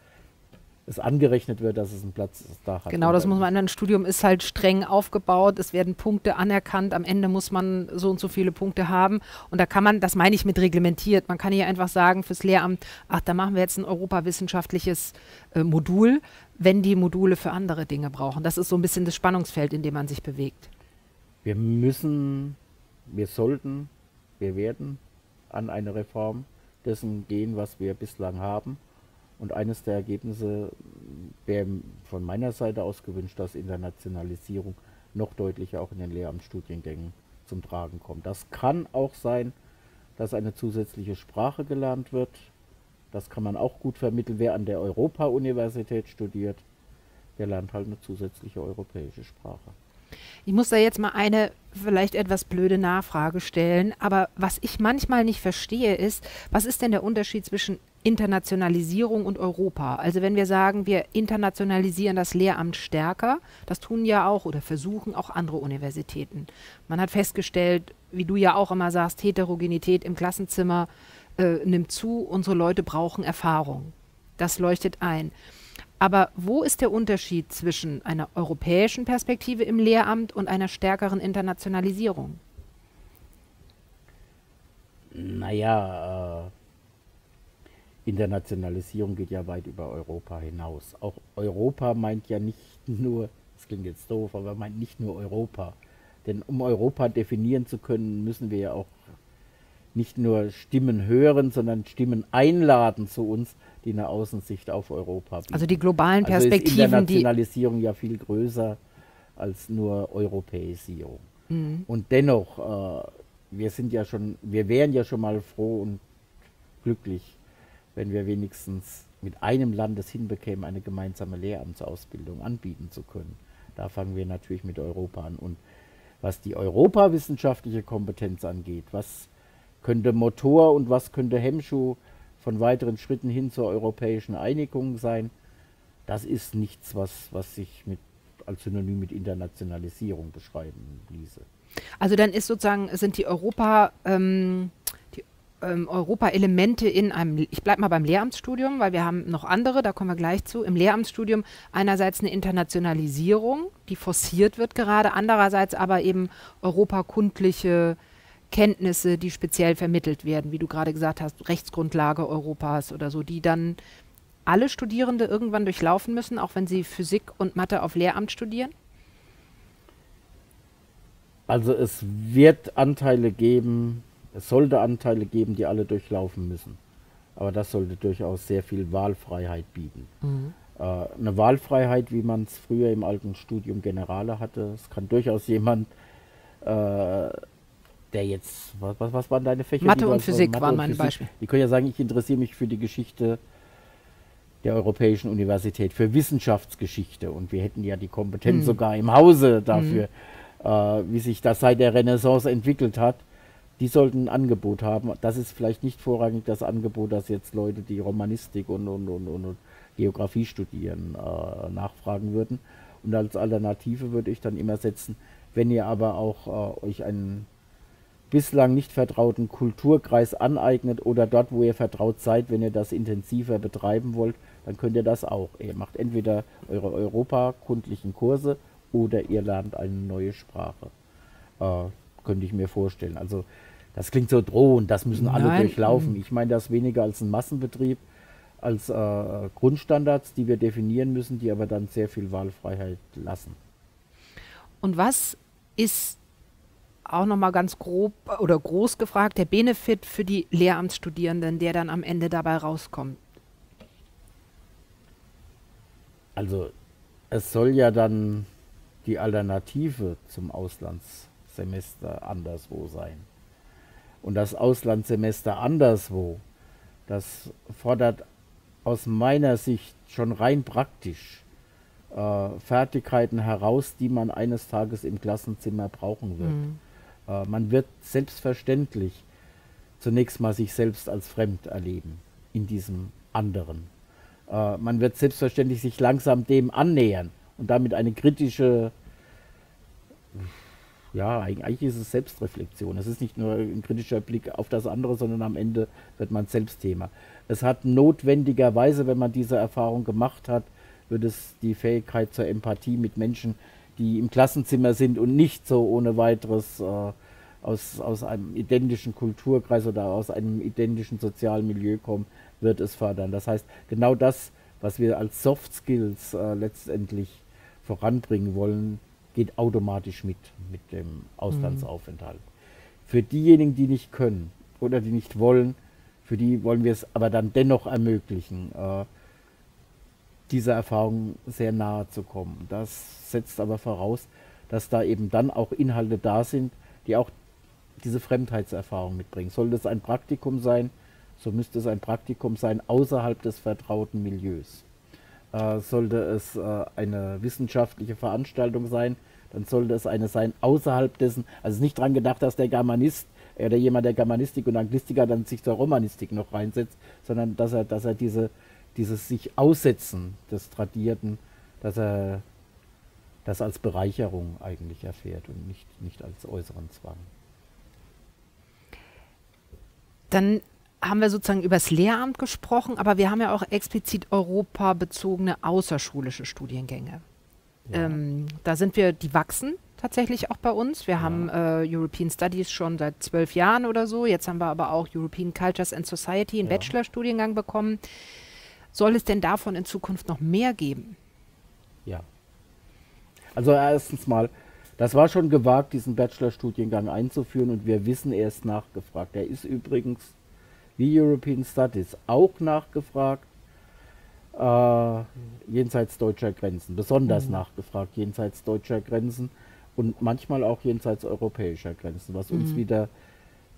es angerechnet wird, dass es einen Platz da hat. Genau, das muss man. Ein Studium ist halt streng aufgebaut. Es werden Punkte anerkannt. Am Ende muss man so und so viele Punkte haben. Und da kann man, das meine ich mit reglementiert. Man kann hier einfach sagen fürs Lehramt, ach, da machen wir jetzt ein europawissenschaftliches äh, Modul, wenn die Module für andere Dinge brauchen. Das ist so ein bisschen das Spannungsfeld, in dem man sich bewegt. Wir müssen, wir sollten, wir werden an eine Reform dessen gehen, was wir bislang haben. Und eines der Ergebnisse wäre von meiner Seite aus gewünscht, dass Internationalisierung noch deutlicher auch in den Lehramtsstudiengängen zum Tragen kommt. Das kann auch sein, dass eine zusätzliche Sprache gelernt wird. Das kann man auch gut vermitteln. Wer an der Europa-Universität studiert, der lernt halt eine zusätzliche europäische Sprache. Ich muss da jetzt mal eine vielleicht etwas blöde Nachfrage stellen, aber was ich manchmal nicht verstehe ist, was ist denn der Unterschied zwischen Internationalisierung und Europa? Also wenn wir sagen, wir internationalisieren das Lehramt stärker, das tun ja auch oder versuchen auch andere Universitäten. Man hat festgestellt, wie du ja auch immer sagst, Heterogenität im Klassenzimmer äh, nimmt zu, unsere Leute brauchen Erfahrung. Das leuchtet ein. Aber wo ist der Unterschied zwischen einer europäischen Perspektive im Lehramt und einer stärkeren Internationalisierung? Naja, äh, Internationalisierung geht ja weit über Europa hinaus. Auch Europa meint ja nicht nur, das klingt jetzt doof, aber meint nicht nur Europa. Denn um Europa definieren zu können, müssen wir ja auch nicht nur Stimmen hören, sondern Stimmen einladen zu uns, die eine Außensicht auf Europa bieten. Also die globalen Perspektiven. Also ist Internationalisierung ja viel größer als nur Europäisierung. Mhm. Und dennoch, äh, wir sind ja schon, wir wären ja schon mal froh und glücklich, wenn wir wenigstens mit einem Land es hinbekämen, eine gemeinsame Lehramtsausbildung anbieten zu können. Da fangen wir natürlich mit Europa an. Und was die europawissenschaftliche Kompetenz angeht, was könnte Motor und was könnte Hemmschuh von weiteren Schritten hin zur europäischen Einigung sein. Das ist nichts, was, was sich mit, als Synonym mit Internationalisierung beschreiben ließe. Also dann ist sozusagen, sind die Europa, ähm, ähm, Europa-Elemente in einem, ich bleibe mal beim Lehramtsstudium, weil wir haben noch andere, da kommen wir gleich zu. Im Lehramtsstudium einerseits eine Internationalisierung, die forciert wird gerade, andererseits aber eben europakundliche Kenntnisse, die speziell vermittelt werden, wie du gerade gesagt hast, Rechtsgrundlage Europas oder so, die dann alle Studierende irgendwann durchlaufen müssen, auch wenn sie Physik und Mathe auf Lehramt studieren? Also es wird Anteile geben, es sollte Anteile geben, die alle durchlaufen müssen. Aber das sollte durchaus sehr viel Wahlfreiheit bieten. Mhm. Äh, eine Wahlfreiheit, wie man es früher im alten Studium Generale hatte. Es kann durchaus jemand äh, der jetzt, was, was, was waren deine Fächer? Mathe und Physik Mathe waren meine Beispiele. Die können ja sagen, ich interessiere mich für die Geschichte der Europäischen Universität, für Wissenschaftsgeschichte. Und wir hätten ja die Kompetenz mhm. sogar im Hause dafür, mhm. äh, wie sich das seit der Renaissance entwickelt hat. Die sollten ein Angebot haben. Das ist vielleicht nicht vorrangig das Angebot, dass jetzt Leute, die Romanistik und, und, und, und Geografie studieren, äh, nachfragen würden. Und als Alternative würde ich dann immer setzen, wenn ihr aber auch äh, euch einen bislang nicht vertrauten Kulturkreis aneignet oder dort, wo ihr vertraut seid, wenn ihr das intensiver betreiben wollt, dann könnt ihr das auch. Ihr macht entweder eure europakundlichen Kurse oder ihr lernt eine neue Sprache. Äh, könnte ich mir vorstellen. Also das klingt so drohend, das müssen alle Nein. durchlaufen. Ich meine das weniger als ein Massenbetrieb, als äh, Grundstandards, die wir definieren müssen, die aber dann sehr viel Wahlfreiheit lassen. Und was ist auch nochmal ganz grob oder groß gefragt, der Benefit für die Lehramtsstudierenden, der dann am Ende dabei rauskommt? Also es soll ja dann die Alternative zum Auslandssemester anderswo sein. Und das Auslandssemester anderswo, das fordert aus meiner Sicht schon rein praktisch äh, Fertigkeiten heraus, die man eines Tages im Klassenzimmer brauchen wird. Mhm. Äh, man wird selbstverständlich zunächst mal sich selbst als fremd erleben in diesem anderen. Äh, man wird selbstverständlich sich langsam dem annähern und damit eine kritische, ja, eigentlich ist es Selbstreflexion. Es ist nicht nur ein kritischer Blick auf das andere, sondern am Ende wird man selbst Thema. Es hat notwendigerweise, wenn man diese Erfahrung gemacht hat, wird es die Fähigkeit zur Empathie mit Menschen die im Klassenzimmer sind und nicht so ohne weiteres äh, aus, aus einem identischen Kulturkreis oder aus einem identischen sozialen Milieu kommen, wird es fördern. Das heißt, genau das, was wir als Soft Skills äh, letztendlich voranbringen wollen, geht automatisch mit, mit dem Auslandsaufenthalt. Mhm. Für diejenigen, die nicht können oder die nicht wollen, für die wollen wir es aber dann dennoch ermöglichen. Äh, dieser Erfahrung sehr nahe zu kommen. Das setzt aber voraus, dass da eben dann auch Inhalte da sind, die auch diese Fremdheitserfahrung mitbringen. Sollte es ein Praktikum sein, so müsste es ein Praktikum sein außerhalb des vertrauten Milieus. Äh, sollte es äh, eine wissenschaftliche Veranstaltung sein, dann sollte es eine sein außerhalb dessen, also nicht daran gedacht, dass der Germanist oder jemand der Germanistik und Anglistiker dann sich zur Romanistik noch reinsetzt, sondern dass er, dass er diese dieses sich Aussetzen des Tradierten, dass er das als Bereicherung eigentlich erfährt und nicht, nicht als äußeren Zwang. Dann haben wir sozusagen über das Lehramt gesprochen, aber wir haben ja auch explizit europabezogene außerschulische Studiengänge. Ja. Ähm, da sind wir, die wachsen tatsächlich auch bei uns. Wir ja. haben äh, European Studies schon seit zwölf Jahren oder so. Jetzt haben wir aber auch European Cultures and Society, einen ja. Bachelorstudiengang bekommen. Soll es denn davon in Zukunft noch mehr geben? Ja. Also erstens mal, das war schon gewagt, diesen Bachelorstudiengang einzuführen und wir wissen, er ist nachgefragt. Er ist übrigens wie European Studies auch nachgefragt, äh, jenseits deutscher Grenzen, besonders mhm. nachgefragt jenseits deutscher Grenzen und manchmal auch jenseits europäischer Grenzen, was uns mhm. wieder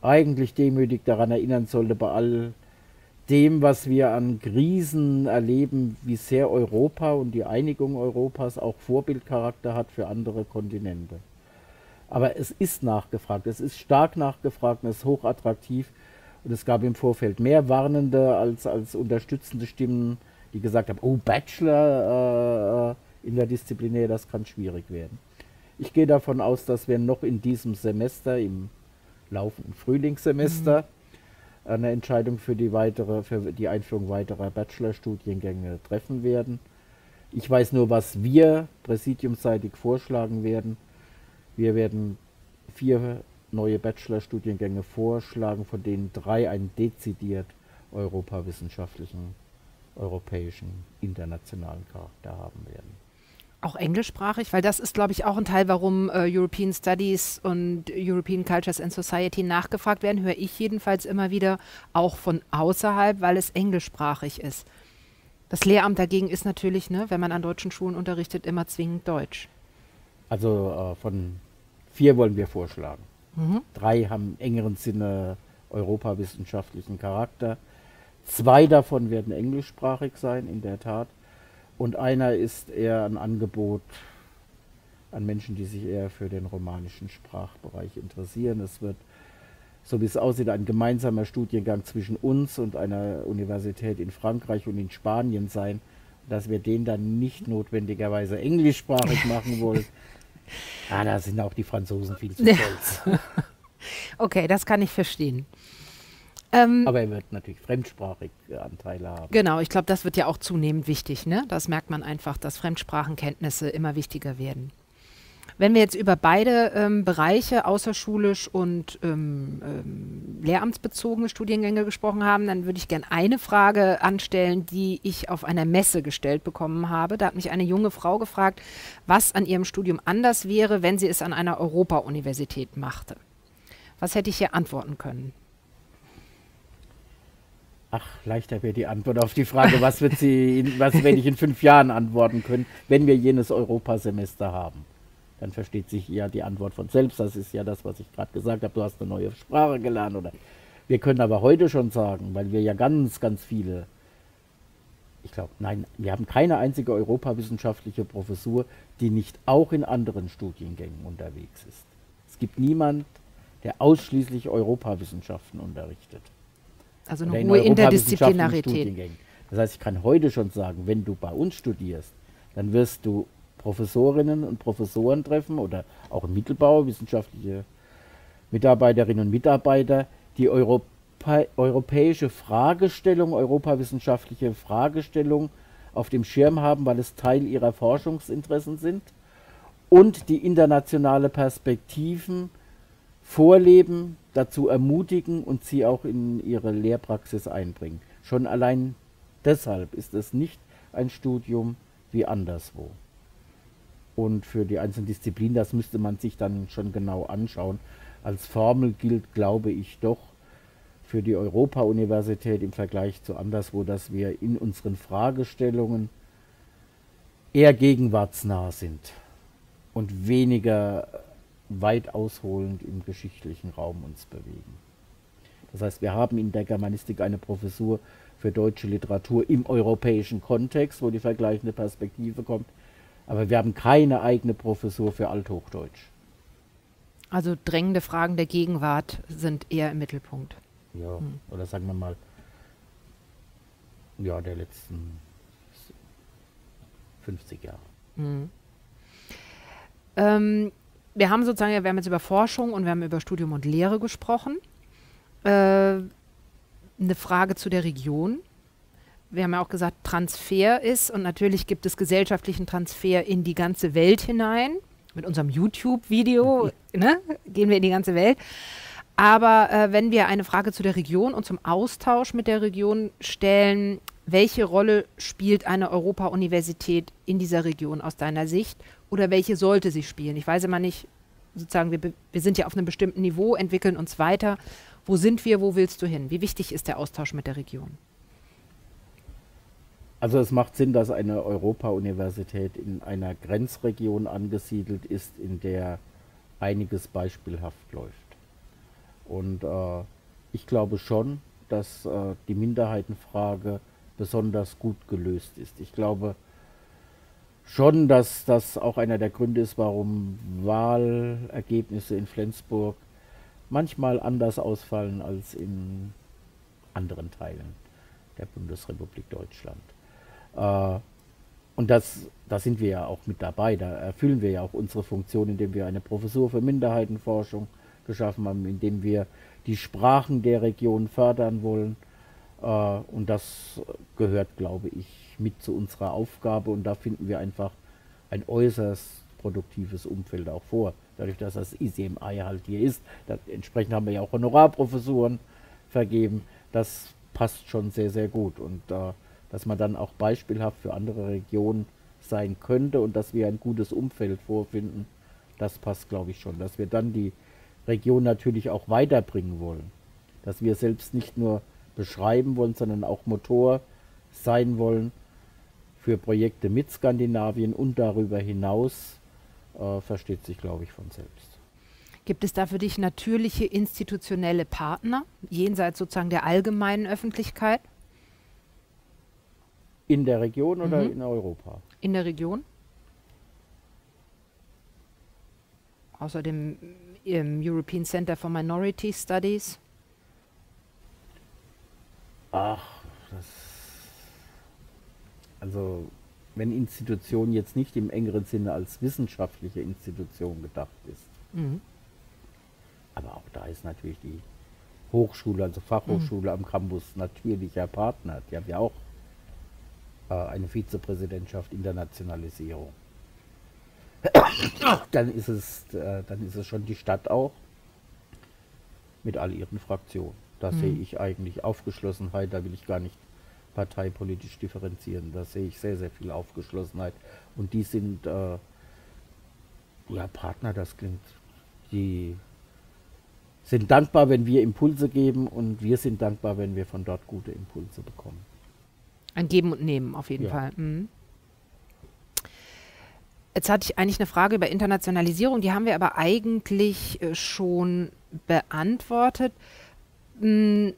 eigentlich demütig daran erinnern sollte, bei all dem, was wir an Krisen erleben, wie sehr Europa und die Einigung Europas auch Vorbildcharakter hat für andere Kontinente. Aber es ist nachgefragt, es ist stark nachgefragt und es ist hochattraktiv. Und es gab im Vorfeld mehr warnende als, als unterstützende Stimmen, die gesagt haben, oh, Bachelor äh, in der Disziplinär, das kann schwierig werden. Ich gehe davon aus, dass wir noch in diesem Semester, im laufenden Frühlingssemester, mhm eine Entscheidung für die weitere, für die Einführung weiterer Bachelorstudiengänge treffen werden. Ich weiß nur, was wir präsidiumseitig vorschlagen werden. Wir werden vier neue Bachelorstudiengänge vorschlagen, von denen drei einen dezidiert europawissenschaftlichen, europäischen, internationalen Charakter haben werden auch englischsprachig, weil das ist, glaube ich, auch ein Teil, warum äh, European Studies und European Cultures and Society nachgefragt werden, höre ich jedenfalls immer wieder, auch von außerhalb, weil es englischsprachig ist. Das Lehramt dagegen ist natürlich, ne, wenn man an deutschen Schulen unterrichtet, immer zwingend Deutsch. Also äh, von vier wollen wir vorschlagen. Mhm. Drei haben engeren Sinne europawissenschaftlichen Charakter. Zwei davon werden englischsprachig sein, in der Tat. Und einer ist eher ein Angebot an Menschen, die sich eher für den romanischen Sprachbereich interessieren. Es wird, so wie es aussieht, ein gemeinsamer Studiengang zwischen uns und einer Universität in Frankreich und in Spanien sein. Dass wir den dann nicht notwendigerweise englischsprachig machen wollen. Ah, da sind auch die Franzosen viel zu stolz. Okay, das kann ich verstehen. Ähm, Aber er wird natürlich fremdsprachig Anteile haben. Genau, ich glaube, das wird ja auch zunehmend wichtig. Ne? Das merkt man einfach, dass Fremdsprachenkenntnisse immer wichtiger werden. Wenn wir jetzt über beide ähm, Bereiche, außerschulisch und ähm, ähm, lehramtsbezogene Studiengänge gesprochen haben, dann würde ich gerne eine Frage anstellen, die ich auf einer Messe gestellt bekommen habe. Da hat mich eine junge Frau gefragt, was an ihrem Studium anders wäre, wenn sie es an einer Europa-Universität machte. Was hätte ich hier antworten können? Ach, leichter wäre die Antwort auf die Frage, was wird sie, in, was werde ich in fünf Jahren antworten können, wenn wir jenes Europasemester haben dann versteht sich ja die Antwort von selbst. Das ist ja das, was ich gerade gesagt habe. Du hast eine neue Sprache gelernt oder. Wir können aber heute schon sagen, weil wir ja ganz, ganz viele, ich glaube, nein, wir haben keine einzige europawissenschaftliche Professur, die nicht auch in anderen Studiengängen unterwegs ist. Es gibt niemand, der ausschließlich Europawissenschaften unterrichtet. Also eine hohe Interdisziplinarität. Das heißt, ich kann heute schon sagen, wenn du bei uns studierst, dann wirst du Professorinnen und Professoren treffen oder auch im Mittelbau, wissenschaftliche Mitarbeiterinnen und Mitarbeiter, die Europa, europäische Fragestellung, europawissenschaftliche Fragestellung auf dem Schirm haben, weil es Teil ihrer Forschungsinteressen sind und die internationale Perspektiven vorleben, dazu ermutigen und sie auch in ihre Lehrpraxis einbringen. Schon allein deshalb ist es nicht ein Studium wie anderswo. Und für die einzelnen Disziplinen, das müsste man sich dann schon genau anschauen. Als Formel gilt, glaube ich, doch für die Europa-Universität im Vergleich zu anderswo, dass wir in unseren Fragestellungen eher gegenwartsnah sind und weniger weit ausholend im geschichtlichen Raum uns bewegen. Das heißt, wir haben in der Germanistik eine Professur für deutsche Literatur im europäischen Kontext, wo die vergleichende Perspektive kommt. Aber wir haben keine eigene Professur für Althochdeutsch. Also drängende Fragen der Gegenwart sind eher im Mittelpunkt. Ja, hm. oder sagen wir mal, ja, der letzten 50 Jahre. Hm. Ähm, wir haben sozusagen, wir haben jetzt über Forschung und wir haben über Studium und Lehre gesprochen. Äh, eine Frage zu der Region wir haben ja auch gesagt, Transfer ist und natürlich gibt es gesellschaftlichen Transfer in die ganze Welt hinein. Mit unserem YouTube-Video ne, gehen wir in die ganze Welt. Aber äh, wenn wir eine Frage zu der Region und zum Austausch mit der Region stellen, welche Rolle spielt eine Europa-Universität in dieser Region aus deiner Sicht oder welche sollte sie spielen? Ich weiß immer nicht, sozusagen, wir, wir sind ja auf einem bestimmten Niveau, entwickeln uns weiter. Wo sind wir, wo willst du hin? Wie wichtig ist der Austausch mit der Region? Also es macht Sinn, dass eine Europa-Universität in einer Grenzregion angesiedelt ist, in der einiges beispielhaft läuft. Und äh, ich glaube schon, dass äh, die Minderheitenfrage besonders gut gelöst ist. Ich glaube schon, dass das auch einer der Gründe ist, warum Wahlergebnisse in Flensburg manchmal anders ausfallen als in anderen Teilen der Bundesrepublik Deutschland. Äh, und das, da sind wir ja auch mit dabei. Da erfüllen wir ja auch unsere Funktion, indem wir eine Professur für Minderheitenforschung geschaffen haben, indem wir die Sprachen der Region fördern wollen. Äh, und das gehört, glaube ich, mit zu unserer Aufgabe. Und da finden wir einfach ein äußerst produktives Umfeld auch vor. Dadurch, dass das ICMI halt hier ist. Entsprechend haben wir ja auch Honorarprofessuren vergeben. Das passt schon sehr, sehr gut. Und äh, dass man dann auch beispielhaft für andere Regionen sein könnte und dass wir ein gutes Umfeld vorfinden, das passt, glaube ich, schon. Dass wir dann die Region natürlich auch weiterbringen wollen. Dass wir selbst nicht nur beschreiben wollen, sondern auch Motor sein wollen für Projekte mit Skandinavien und darüber hinaus, äh, versteht sich, glaube ich, von selbst. Gibt es da für dich natürliche institutionelle Partner, jenseits sozusagen der allgemeinen Öffentlichkeit? In der Region oder mhm. in Europa? In der Region. Außerdem im European Center for Minority Studies. Ach, das. Also, wenn Institution jetzt nicht im engeren Sinne als wissenschaftliche Institution gedacht ist, mhm. Aber auch da ist natürlich die Hochschule, also Fachhochschule mhm. am Campus natürlicher Partner. Die haben ja auch eine Vizepräsidentschaft Internationalisierung. dann ist es, äh, dann ist es schon die Stadt auch mit all ihren Fraktionen. Da mhm. sehe ich eigentlich Aufgeschlossenheit, da will ich gar nicht parteipolitisch differenzieren. Da sehe ich sehr, sehr viel Aufgeschlossenheit. Und die sind äh, ja Partner, das klingt, die sind dankbar, wenn wir Impulse geben und wir sind dankbar, wenn wir von dort gute Impulse bekommen. Ein Geben und Nehmen auf jeden ja. Fall. Mhm. Jetzt hatte ich eigentlich eine Frage über Internationalisierung, die haben wir aber eigentlich äh, schon beantwortet. Mhm.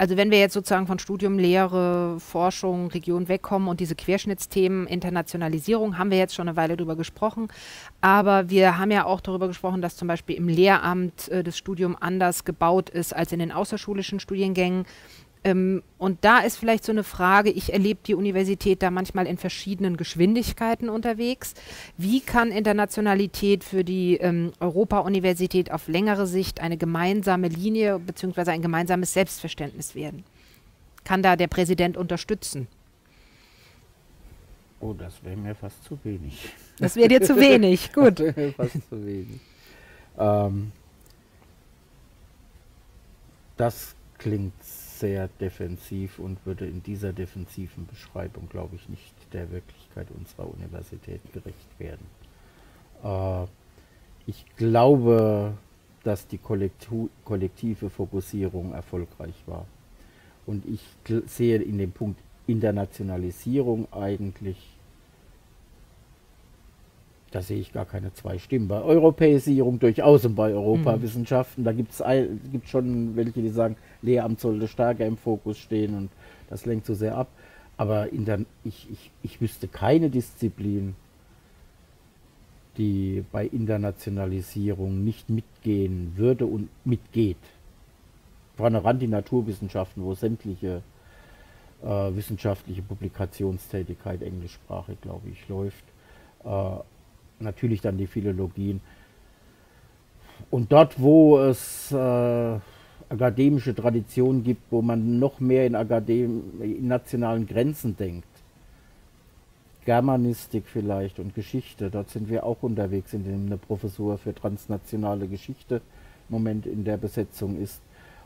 Also wenn wir jetzt sozusagen von Studium, Lehre, Forschung, Region wegkommen und diese Querschnittsthemen, Internationalisierung, haben wir jetzt schon eine Weile drüber gesprochen. Aber wir haben ja auch darüber gesprochen, dass zum Beispiel im Lehramt äh, das Studium anders gebaut ist als in den außerschulischen Studiengängen. Ähm, und da ist vielleicht so eine Frage, ich erlebe die Universität da manchmal in verschiedenen Geschwindigkeiten unterwegs. Wie kann Internationalität für die ähm, Europa-Universität auf längere Sicht eine gemeinsame Linie bzw. ein gemeinsames Selbstverständnis werden? Kann da der Präsident unterstützen? Oh, das wäre mir fast zu wenig. Das wäre dir zu wenig, gut. Das wäre mir fast zu wenig. Ähm, das klingt sehr defensiv und würde in dieser defensiven Beschreibung, glaube ich, nicht der Wirklichkeit unserer Universität gerecht werden. Äh, ich glaube, dass die kollektive Fokussierung erfolgreich war. Und ich sehe in dem Punkt Internationalisierung eigentlich da sehe ich gar keine zwei Stimmen. Bei Europäisierung durchaus und bei Europawissenschaften, mhm. da gibt es schon welche, die sagen, Lehramt sollte stärker im Fokus stehen und das lenkt so sehr ab. Aber der, ich, ich, ich wüsste keine Disziplin, die bei Internationalisierung nicht mitgehen würde und mitgeht. Vorne ran die Naturwissenschaften, wo sämtliche äh, wissenschaftliche Publikationstätigkeit englischsprachig, glaube ich, läuft. Äh, natürlich dann die Philologien. Und dort, wo es äh, akademische Traditionen gibt, wo man noch mehr in, Akadem in nationalen Grenzen denkt, Germanistik vielleicht und Geschichte, dort sind wir auch unterwegs, in dem eine Professur für transnationale Geschichte im Moment in der Besetzung ist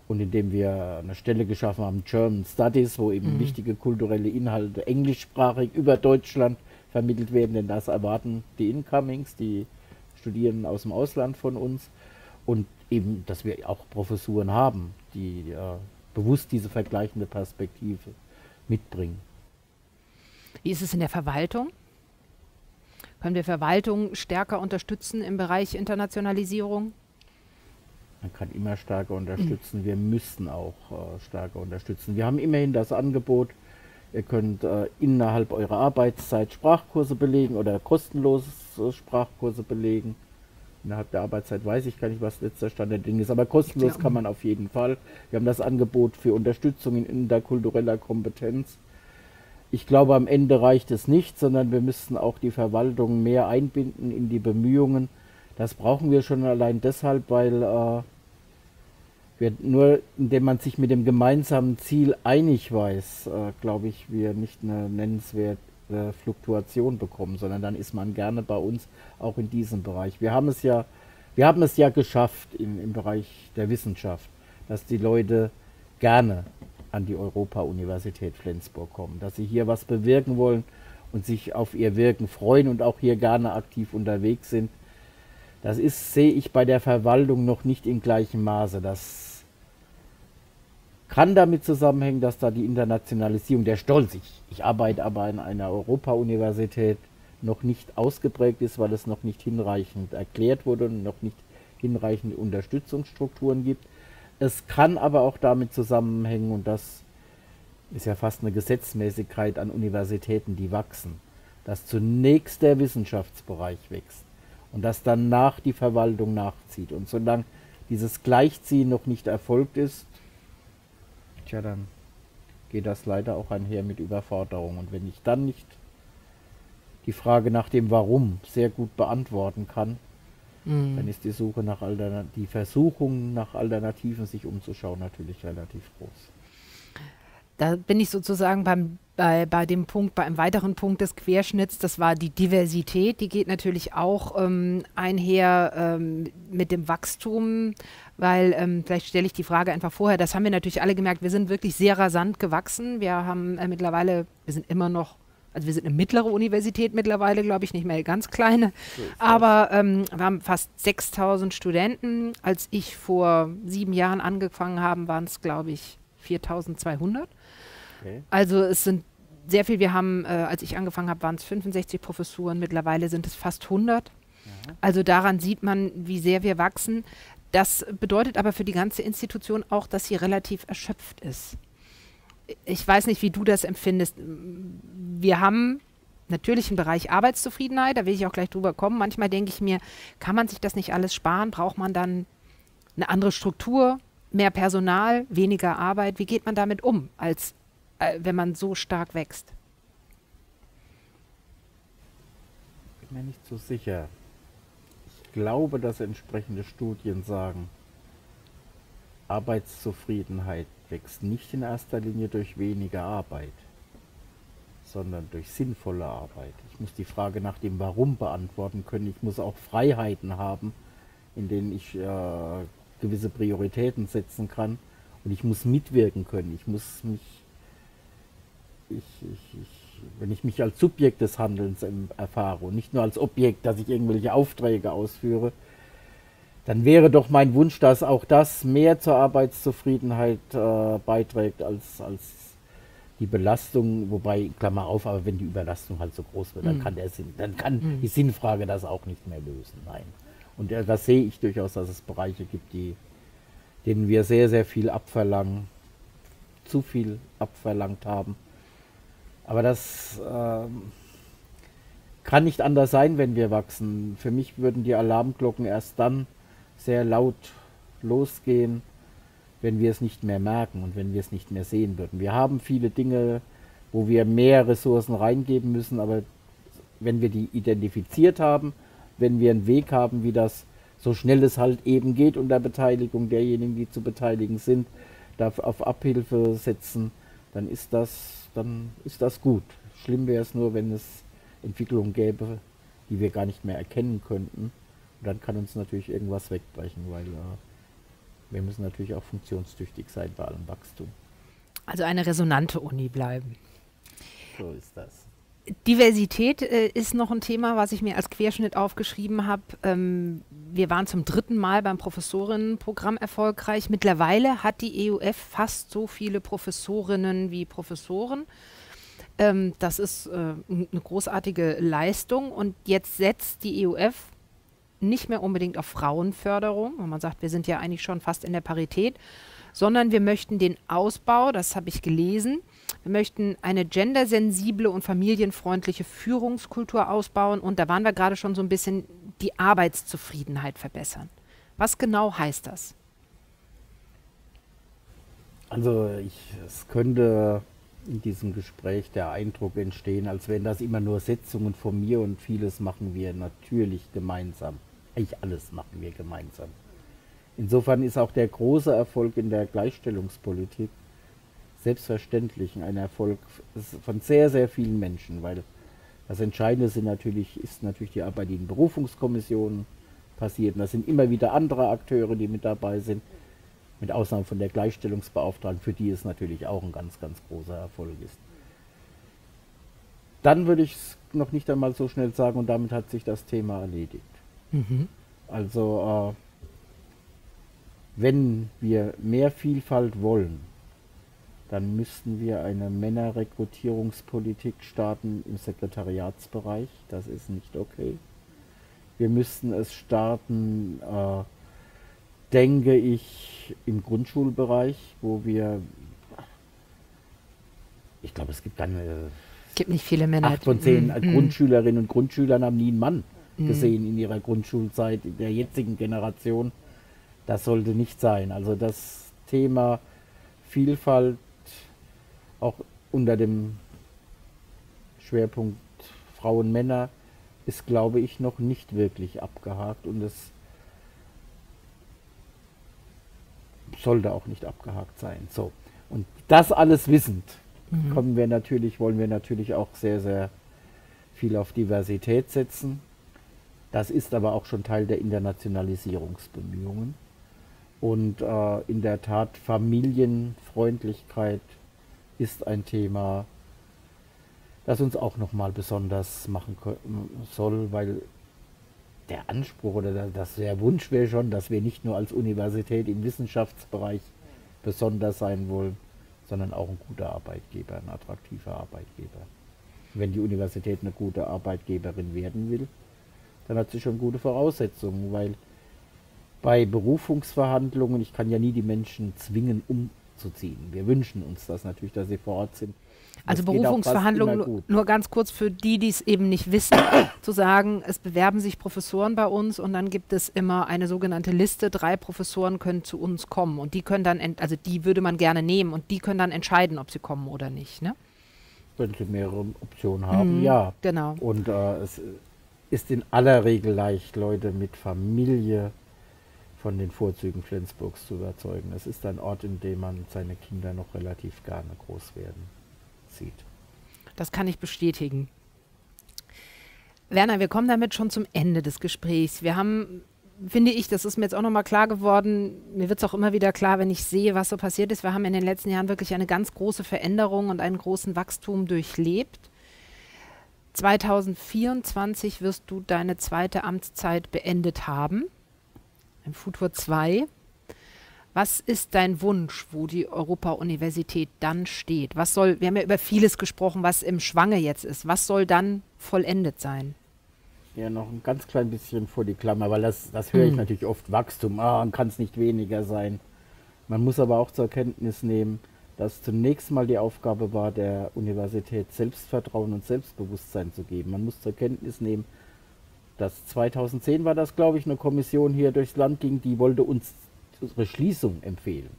und indem wir eine Stelle geschaffen haben, German Studies, wo eben mhm. wichtige kulturelle Inhalte englischsprachig über Deutschland vermittelt werden, denn das erwarten die Incomings, die Studierenden aus dem Ausland von uns und eben, dass wir auch Professuren haben, die äh, bewusst diese vergleichende Perspektive mitbringen. Wie ist es in der Verwaltung? Können wir Verwaltung stärker unterstützen im Bereich Internationalisierung? Man kann immer stärker unterstützen. Mhm. Wir müssen auch äh, stärker unterstützen. Wir haben immerhin das Angebot, Ihr könnt äh, innerhalb eurer Arbeitszeit Sprachkurse belegen oder kostenlose äh, Sprachkurse belegen. Innerhalb der Arbeitszeit weiß ich gar nicht, was letzter Stand der Dinge ist, aber kostenlos kann man auf jeden Fall. Wir haben das Angebot für Unterstützung in interkultureller Kompetenz. Ich glaube, am Ende reicht es nicht, sondern wir müssen auch die Verwaltung mehr einbinden in die Bemühungen. Das brauchen wir schon allein deshalb, weil äh, wird nur, indem man sich mit dem gemeinsamen Ziel einig weiß, äh, glaube ich, wir nicht eine nennenswerte Fluktuation bekommen, sondern dann ist man gerne bei uns auch in diesem Bereich. Wir haben es ja, wir haben es ja geschafft in, im Bereich der Wissenschaft, dass die Leute gerne an die Europa-Universität Flensburg kommen, dass sie hier was bewirken wollen und sich auf ihr Wirken freuen und auch hier gerne aktiv unterwegs sind. Das ist, sehe ich bei der Verwaltung noch nicht im gleichen Maße. Das kann damit zusammenhängen, dass da die Internationalisierung, der Stolz, ich, ich arbeite aber an einer Europa-Universität, noch nicht ausgeprägt ist, weil es noch nicht hinreichend erklärt wurde und noch nicht hinreichende Unterstützungsstrukturen gibt. Es kann aber auch damit zusammenhängen, und das ist ja fast eine Gesetzmäßigkeit an Universitäten, die wachsen, dass zunächst der Wissenschaftsbereich wächst und dass danach die Verwaltung nachzieht. Und solange dieses Gleichziehen noch nicht erfolgt ist, tja, dann geht das leider auch einher mit Überforderung. Und wenn ich dann nicht die Frage nach dem Warum sehr gut beantworten kann, Mhm. Dann ist die Suche nach Alternat die Versuchung nach Alternativen, sich umzuschauen, natürlich relativ groß. Da bin ich sozusagen beim, bei, bei dem Punkt, bei einem weiteren Punkt des Querschnitts, das war die Diversität. Die geht natürlich auch ähm, einher ähm, mit dem Wachstum, weil ähm, vielleicht stelle ich die Frage einfach vorher. Das haben wir natürlich alle gemerkt. Wir sind wirklich sehr rasant gewachsen. Wir haben äh, mittlerweile, wir sind immer noch also wir sind eine mittlere Universität mittlerweile, glaube ich, nicht mehr ganz kleine. Aber ähm, wir haben fast 6000 Studenten. Als ich vor sieben Jahren angefangen habe, waren es, glaube ich, 4200. Okay. Also es sind sehr viel. Wir haben, äh, als ich angefangen habe, waren es 65 Professuren. Mittlerweile sind es fast 100. Ja. Also daran sieht man, wie sehr wir wachsen. Das bedeutet aber für die ganze Institution auch, dass sie relativ erschöpft ist ich weiß nicht, wie du das empfindest. Wir haben natürlich im Bereich Arbeitszufriedenheit, da will ich auch gleich drüber kommen. Manchmal denke ich mir, kann man sich das nicht alles sparen? Braucht man dann eine andere Struktur, mehr Personal, weniger Arbeit? Wie geht man damit um, als äh, wenn man so stark wächst? Ich bin mir nicht so sicher. Ich glaube, dass entsprechende Studien sagen, Arbeitszufriedenheit wächst nicht in erster Linie durch weniger Arbeit, sondern durch sinnvolle Arbeit. Ich muss die Frage nach dem Warum beantworten können. Ich muss auch Freiheiten haben, in denen ich äh, gewisse Prioritäten setzen kann. Und ich muss mitwirken können. Ich muss mich, ich, ich, ich, wenn ich mich als Subjekt des Handelns erfahre und nicht nur als Objekt, dass ich irgendwelche Aufträge ausführe, dann wäre doch mein Wunsch, dass auch das mehr zur Arbeitszufriedenheit äh, beiträgt als, als die Belastung, wobei, Klammer auf, aber wenn die Überlastung halt so groß wird, dann mhm. kann der Sinn, dann kann mhm. die Sinnfrage das auch nicht mehr lösen. Nein. Und äh, das sehe ich durchaus, dass es Bereiche gibt, die, denen wir sehr, sehr viel abverlangen, zu viel abverlangt haben. Aber das äh, kann nicht anders sein, wenn wir wachsen. Für mich würden die Alarmglocken erst dann sehr laut losgehen, wenn wir es nicht mehr merken und wenn wir es nicht mehr sehen würden. Wir haben viele Dinge, wo wir mehr Ressourcen reingeben müssen, aber wenn wir die identifiziert haben, wenn wir einen Weg haben, wie das so schnell es halt eben geht unter Beteiligung derjenigen, die zu beteiligen sind, darf auf Abhilfe setzen, dann ist das, dann ist das gut. Schlimm wäre es nur, wenn es Entwicklungen gäbe, die wir gar nicht mehr erkennen könnten dann kann uns natürlich irgendwas wegbrechen, weil äh, wir müssen natürlich auch funktionstüchtig sein bei allem Wachstum. Also eine resonante Uni bleiben. So ist das. Diversität äh, ist noch ein Thema, was ich mir als Querschnitt aufgeschrieben habe. Ähm, wir waren zum dritten Mal beim Professorinnenprogramm erfolgreich. Mittlerweile hat die EUF fast so viele Professorinnen wie Professoren. Ähm, das ist äh, eine großartige Leistung. Und jetzt setzt die EUF nicht mehr unbedingt auf Frauenförderung, wo man sagt, wir sind ja eigentlich schon fast in der Parität, sondern wir möchten den Ausbau, das habe ich gelesen, wir möchten eine gendersensible und familienfreundliche Führungskultur ausbauen und da waren wir gerade schon so ein bisschen die Arbeitszufriedenheit verbessern. Was genau heißt das? Also ich, es könnte in diesem Gespräch der Eindruck entstehen, als wären das immer nur Setzungen von mir und vieles machen wir natürlich gemeinsam. Eigentlich alles machen wir gemeinsam. Insofern ist auch der große Erfolg in der Gleichstellungspolitik selbstverständlich ein Erfolg von sehr, sehr vielen Menschen, weil das Entscheidende sind natürlich, ist natürlich die Arbeit, die in Berufungskommissionen passiert. Und das sind immer wieder andere Akteure, die mit dabei sind, mit Ausnahme von der Gleichstellungsbeauftragten, für die es natürlich auch ein ganz, ganz großer Erfolg ist. Dann würde ich es noch nicht einmal so schnell sagen und damit hat sich das Thema erledigt. Mhm. Also, äh, wenn wir mehr Vielfalt wollen, dann müssten wir eine Männerrekrutierungspolitik starten im Sekretariatsbereich. Das ist nicht okay. Wir müssten es starten, äh, denke ich, im Grundschulbereich, wo wir, ich glaube, es gibt keine. Es gibt nicht viele Männer. Acht von zehn mm, Grundschülerinnen und Grundschülern haben nie einen Mann mhm. gesehen in ihrer Grundschulzeit in der jetzigen Generation. Das sollte nicht sein. Also das Thema Vielfalt auch unter dem Schwerpunkt Frauen, Männer, ist, glaube ich, noch nicht wirklich abgehakt und es sollte auch nicht abgehakt sein. So. Und das alles wissend, mhm. kommen wir natürlich, wollen wir natürlich auch sehr, sehr viel auf Diversität setzen. Das ist aber auch schon Teil der Internationalisierungsbemühungen. Und äh, in der Tat Familienfreundlichkeit ist ein Thema, das uns auch nochmal besonders machen soll, weil der Anspruch oder das, der Wunsch wäre schon, dass wir nicht nur als Universität im Wissenschaftsbereich besonders sein wollen, sondern auch ein guter Arbeitgeber, ein attraktiver Arbeitgeber. Wenn die Universität eine gute Arbeitgeberin werden will, dann hat sie schon gute Voraussetzungen, weil bei Berufungsverhandlungen, ich kann ja nie die Menschen zwingen, umzuziehen. Wir wünschen uns das natürlich, dass sie vor Ort sind. Also Berufungsverhandlungen, nur ganz kurz für die, die es eben nicht wissen, zu sagen, es bewerben sich Professoren bei uns und dann gibt es immer eine sogenannte Liste, drei Professoren können zu uns kommen und die können dann, also die würde man gerne nehmen und die können dann entscheiden, ob sie kommen oder nicht, ne? Wenn sie mehrere Optionen haben, mhm, ja. Genau. Und äh, es ist in aller Regel leicht, Leute mit Familie von den Vorzügen Flensburgs zu überzeugen. Es ist ein Ort, in dem man seine Kinder noch relativ gerne groß werden sieht. Das kann ich bestätigen. Werner, wir kommen damit schon zum Ende des Gesprächs. Wir haben, finde ich, das ist mir jetzt auch nochmal klar geworden, mir wird es auch immer wieder klar, wenn ich sehe, was so passiert ist. Wir haben in den letzten Jahren wirklich eine ganz große Veränderung und einen großen Wachstum durchlebt. 2024 wirst du deine zweite Amtszeit beendet haben, im Futur 2. Was ist dein Wunsch, wo die Europa-Universität dann steht? Was soll, wir haben ja über vieles gesprochen, was im Schwange jetzt ist. Was soll dann vollendet sein? Ja, noch ein ganz klein bisschen vor die Klammer, weil das, das höre ich hm. natürlich oft, Wachstum, ah, kann es nicht weniger sein. Man muss aber auch zur Kenntnis nehmen, dass zunächst mal die Aufgabe war, der Universität Selbstvertrauen und Selbstbewusstsein zu geben. Man muss zur Kenntnis nehmen, dass 2010 war das, glaube ich, eine Kommission hier durchs Land ging, die wollte uns unsere Schließung empfehlen.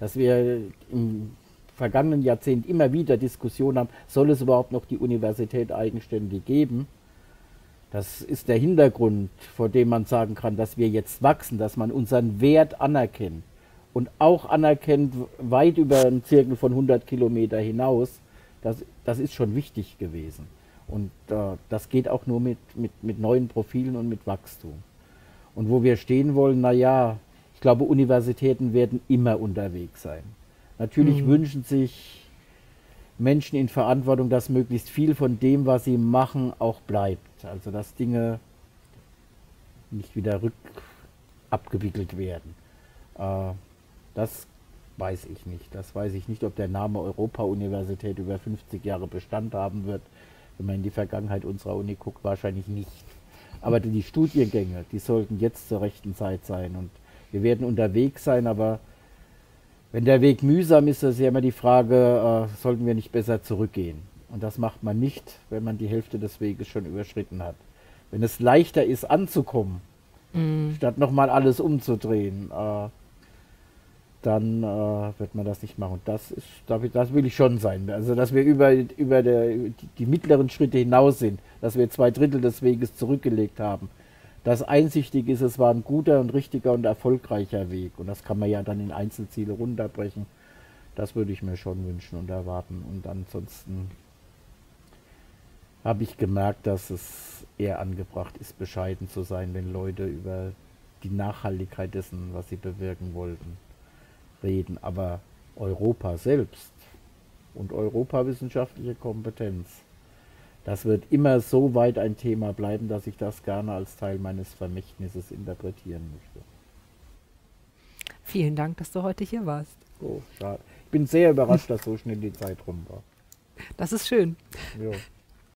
Dass wir im vergangenen Jahrzehnt immer wieder Diskussionen haben, soll es überhaupt noch die Universität eigenständig geben? Das ist der Hintergrund, vor dem man sagen kann, dass wir jetzt wachsen, dass man unseren Wert anerkennt und auch anerkennt, weit über einen Zirkel von 100 Kilometer hinaus, das, das ist schon wichtig gewesen. Und äh, das geht auch nur mit, mit, mit neuen Profilen und mit Wachstum. Und wo wir stehen wollen, naja, ich glaube, Universitäten werden immer unterwegs sein. Natürlich mhm. wünschen sich Menschen in Verantwortung, dass möglichst viel von dem, was sie machen, auch bleibt. Also dass Dinge nicht wieder rückabgewickelt werden. Äh, das weiß ich nicht. Das weiß ich nicht, ob der Name Europa-Universität über 50 Jahre Bestand haben wird. Wenn man in die Vergangenheit unserer Uni guckt, wahrscheinlich nicht. Aber die Studiengänge, die sollten jetzt zur rechten Zeit sein. Und wir werden unterwegs sein, aber wenn der Weg mühsam ist, ist ja immer die Frage, äh, sollten wir nicht besser zurückgehen? Und das macht man nicht, wenn man die Hälfte des Weges schon überschritten hat. Wenn es leichter ist, anzukommen, mm. statt nochmal alles umzudrehen, äh, dann äh, wird man das nicht machen. Und das ist, das will ich schon sein. Also, dass wir über, über der, die, mittleren Schritte hinaus sind, dass wir zwei Drittel des Weges zurückgelegt haben. Das einsichtig ist, es war ein guter und richtiger und erfolgreicher Weg. Und das kann man ja dann in Einzelziele runterbrechen. Das würde ich mir schon wünschen und erwarten. Und ansonsten habe ich gemerkt, dass es eher angebracht ist, bescheiden zu sein, wenn Leute über die Nachhaltigkeit dessen, was sie bewirken wollten, reden, aber Europa selbst und europawissenschaftliche Kompetenz, das wird immer so weit ein Thema bleiben, dass ich das gerne als Teil meines Vermächtnisses interpretieren möchte. Vielen Dank, dass du heute hier warst. Oh, ich bin sehr überrascht, dass so schnell die Zeit rum war. Das ist schön. Ja.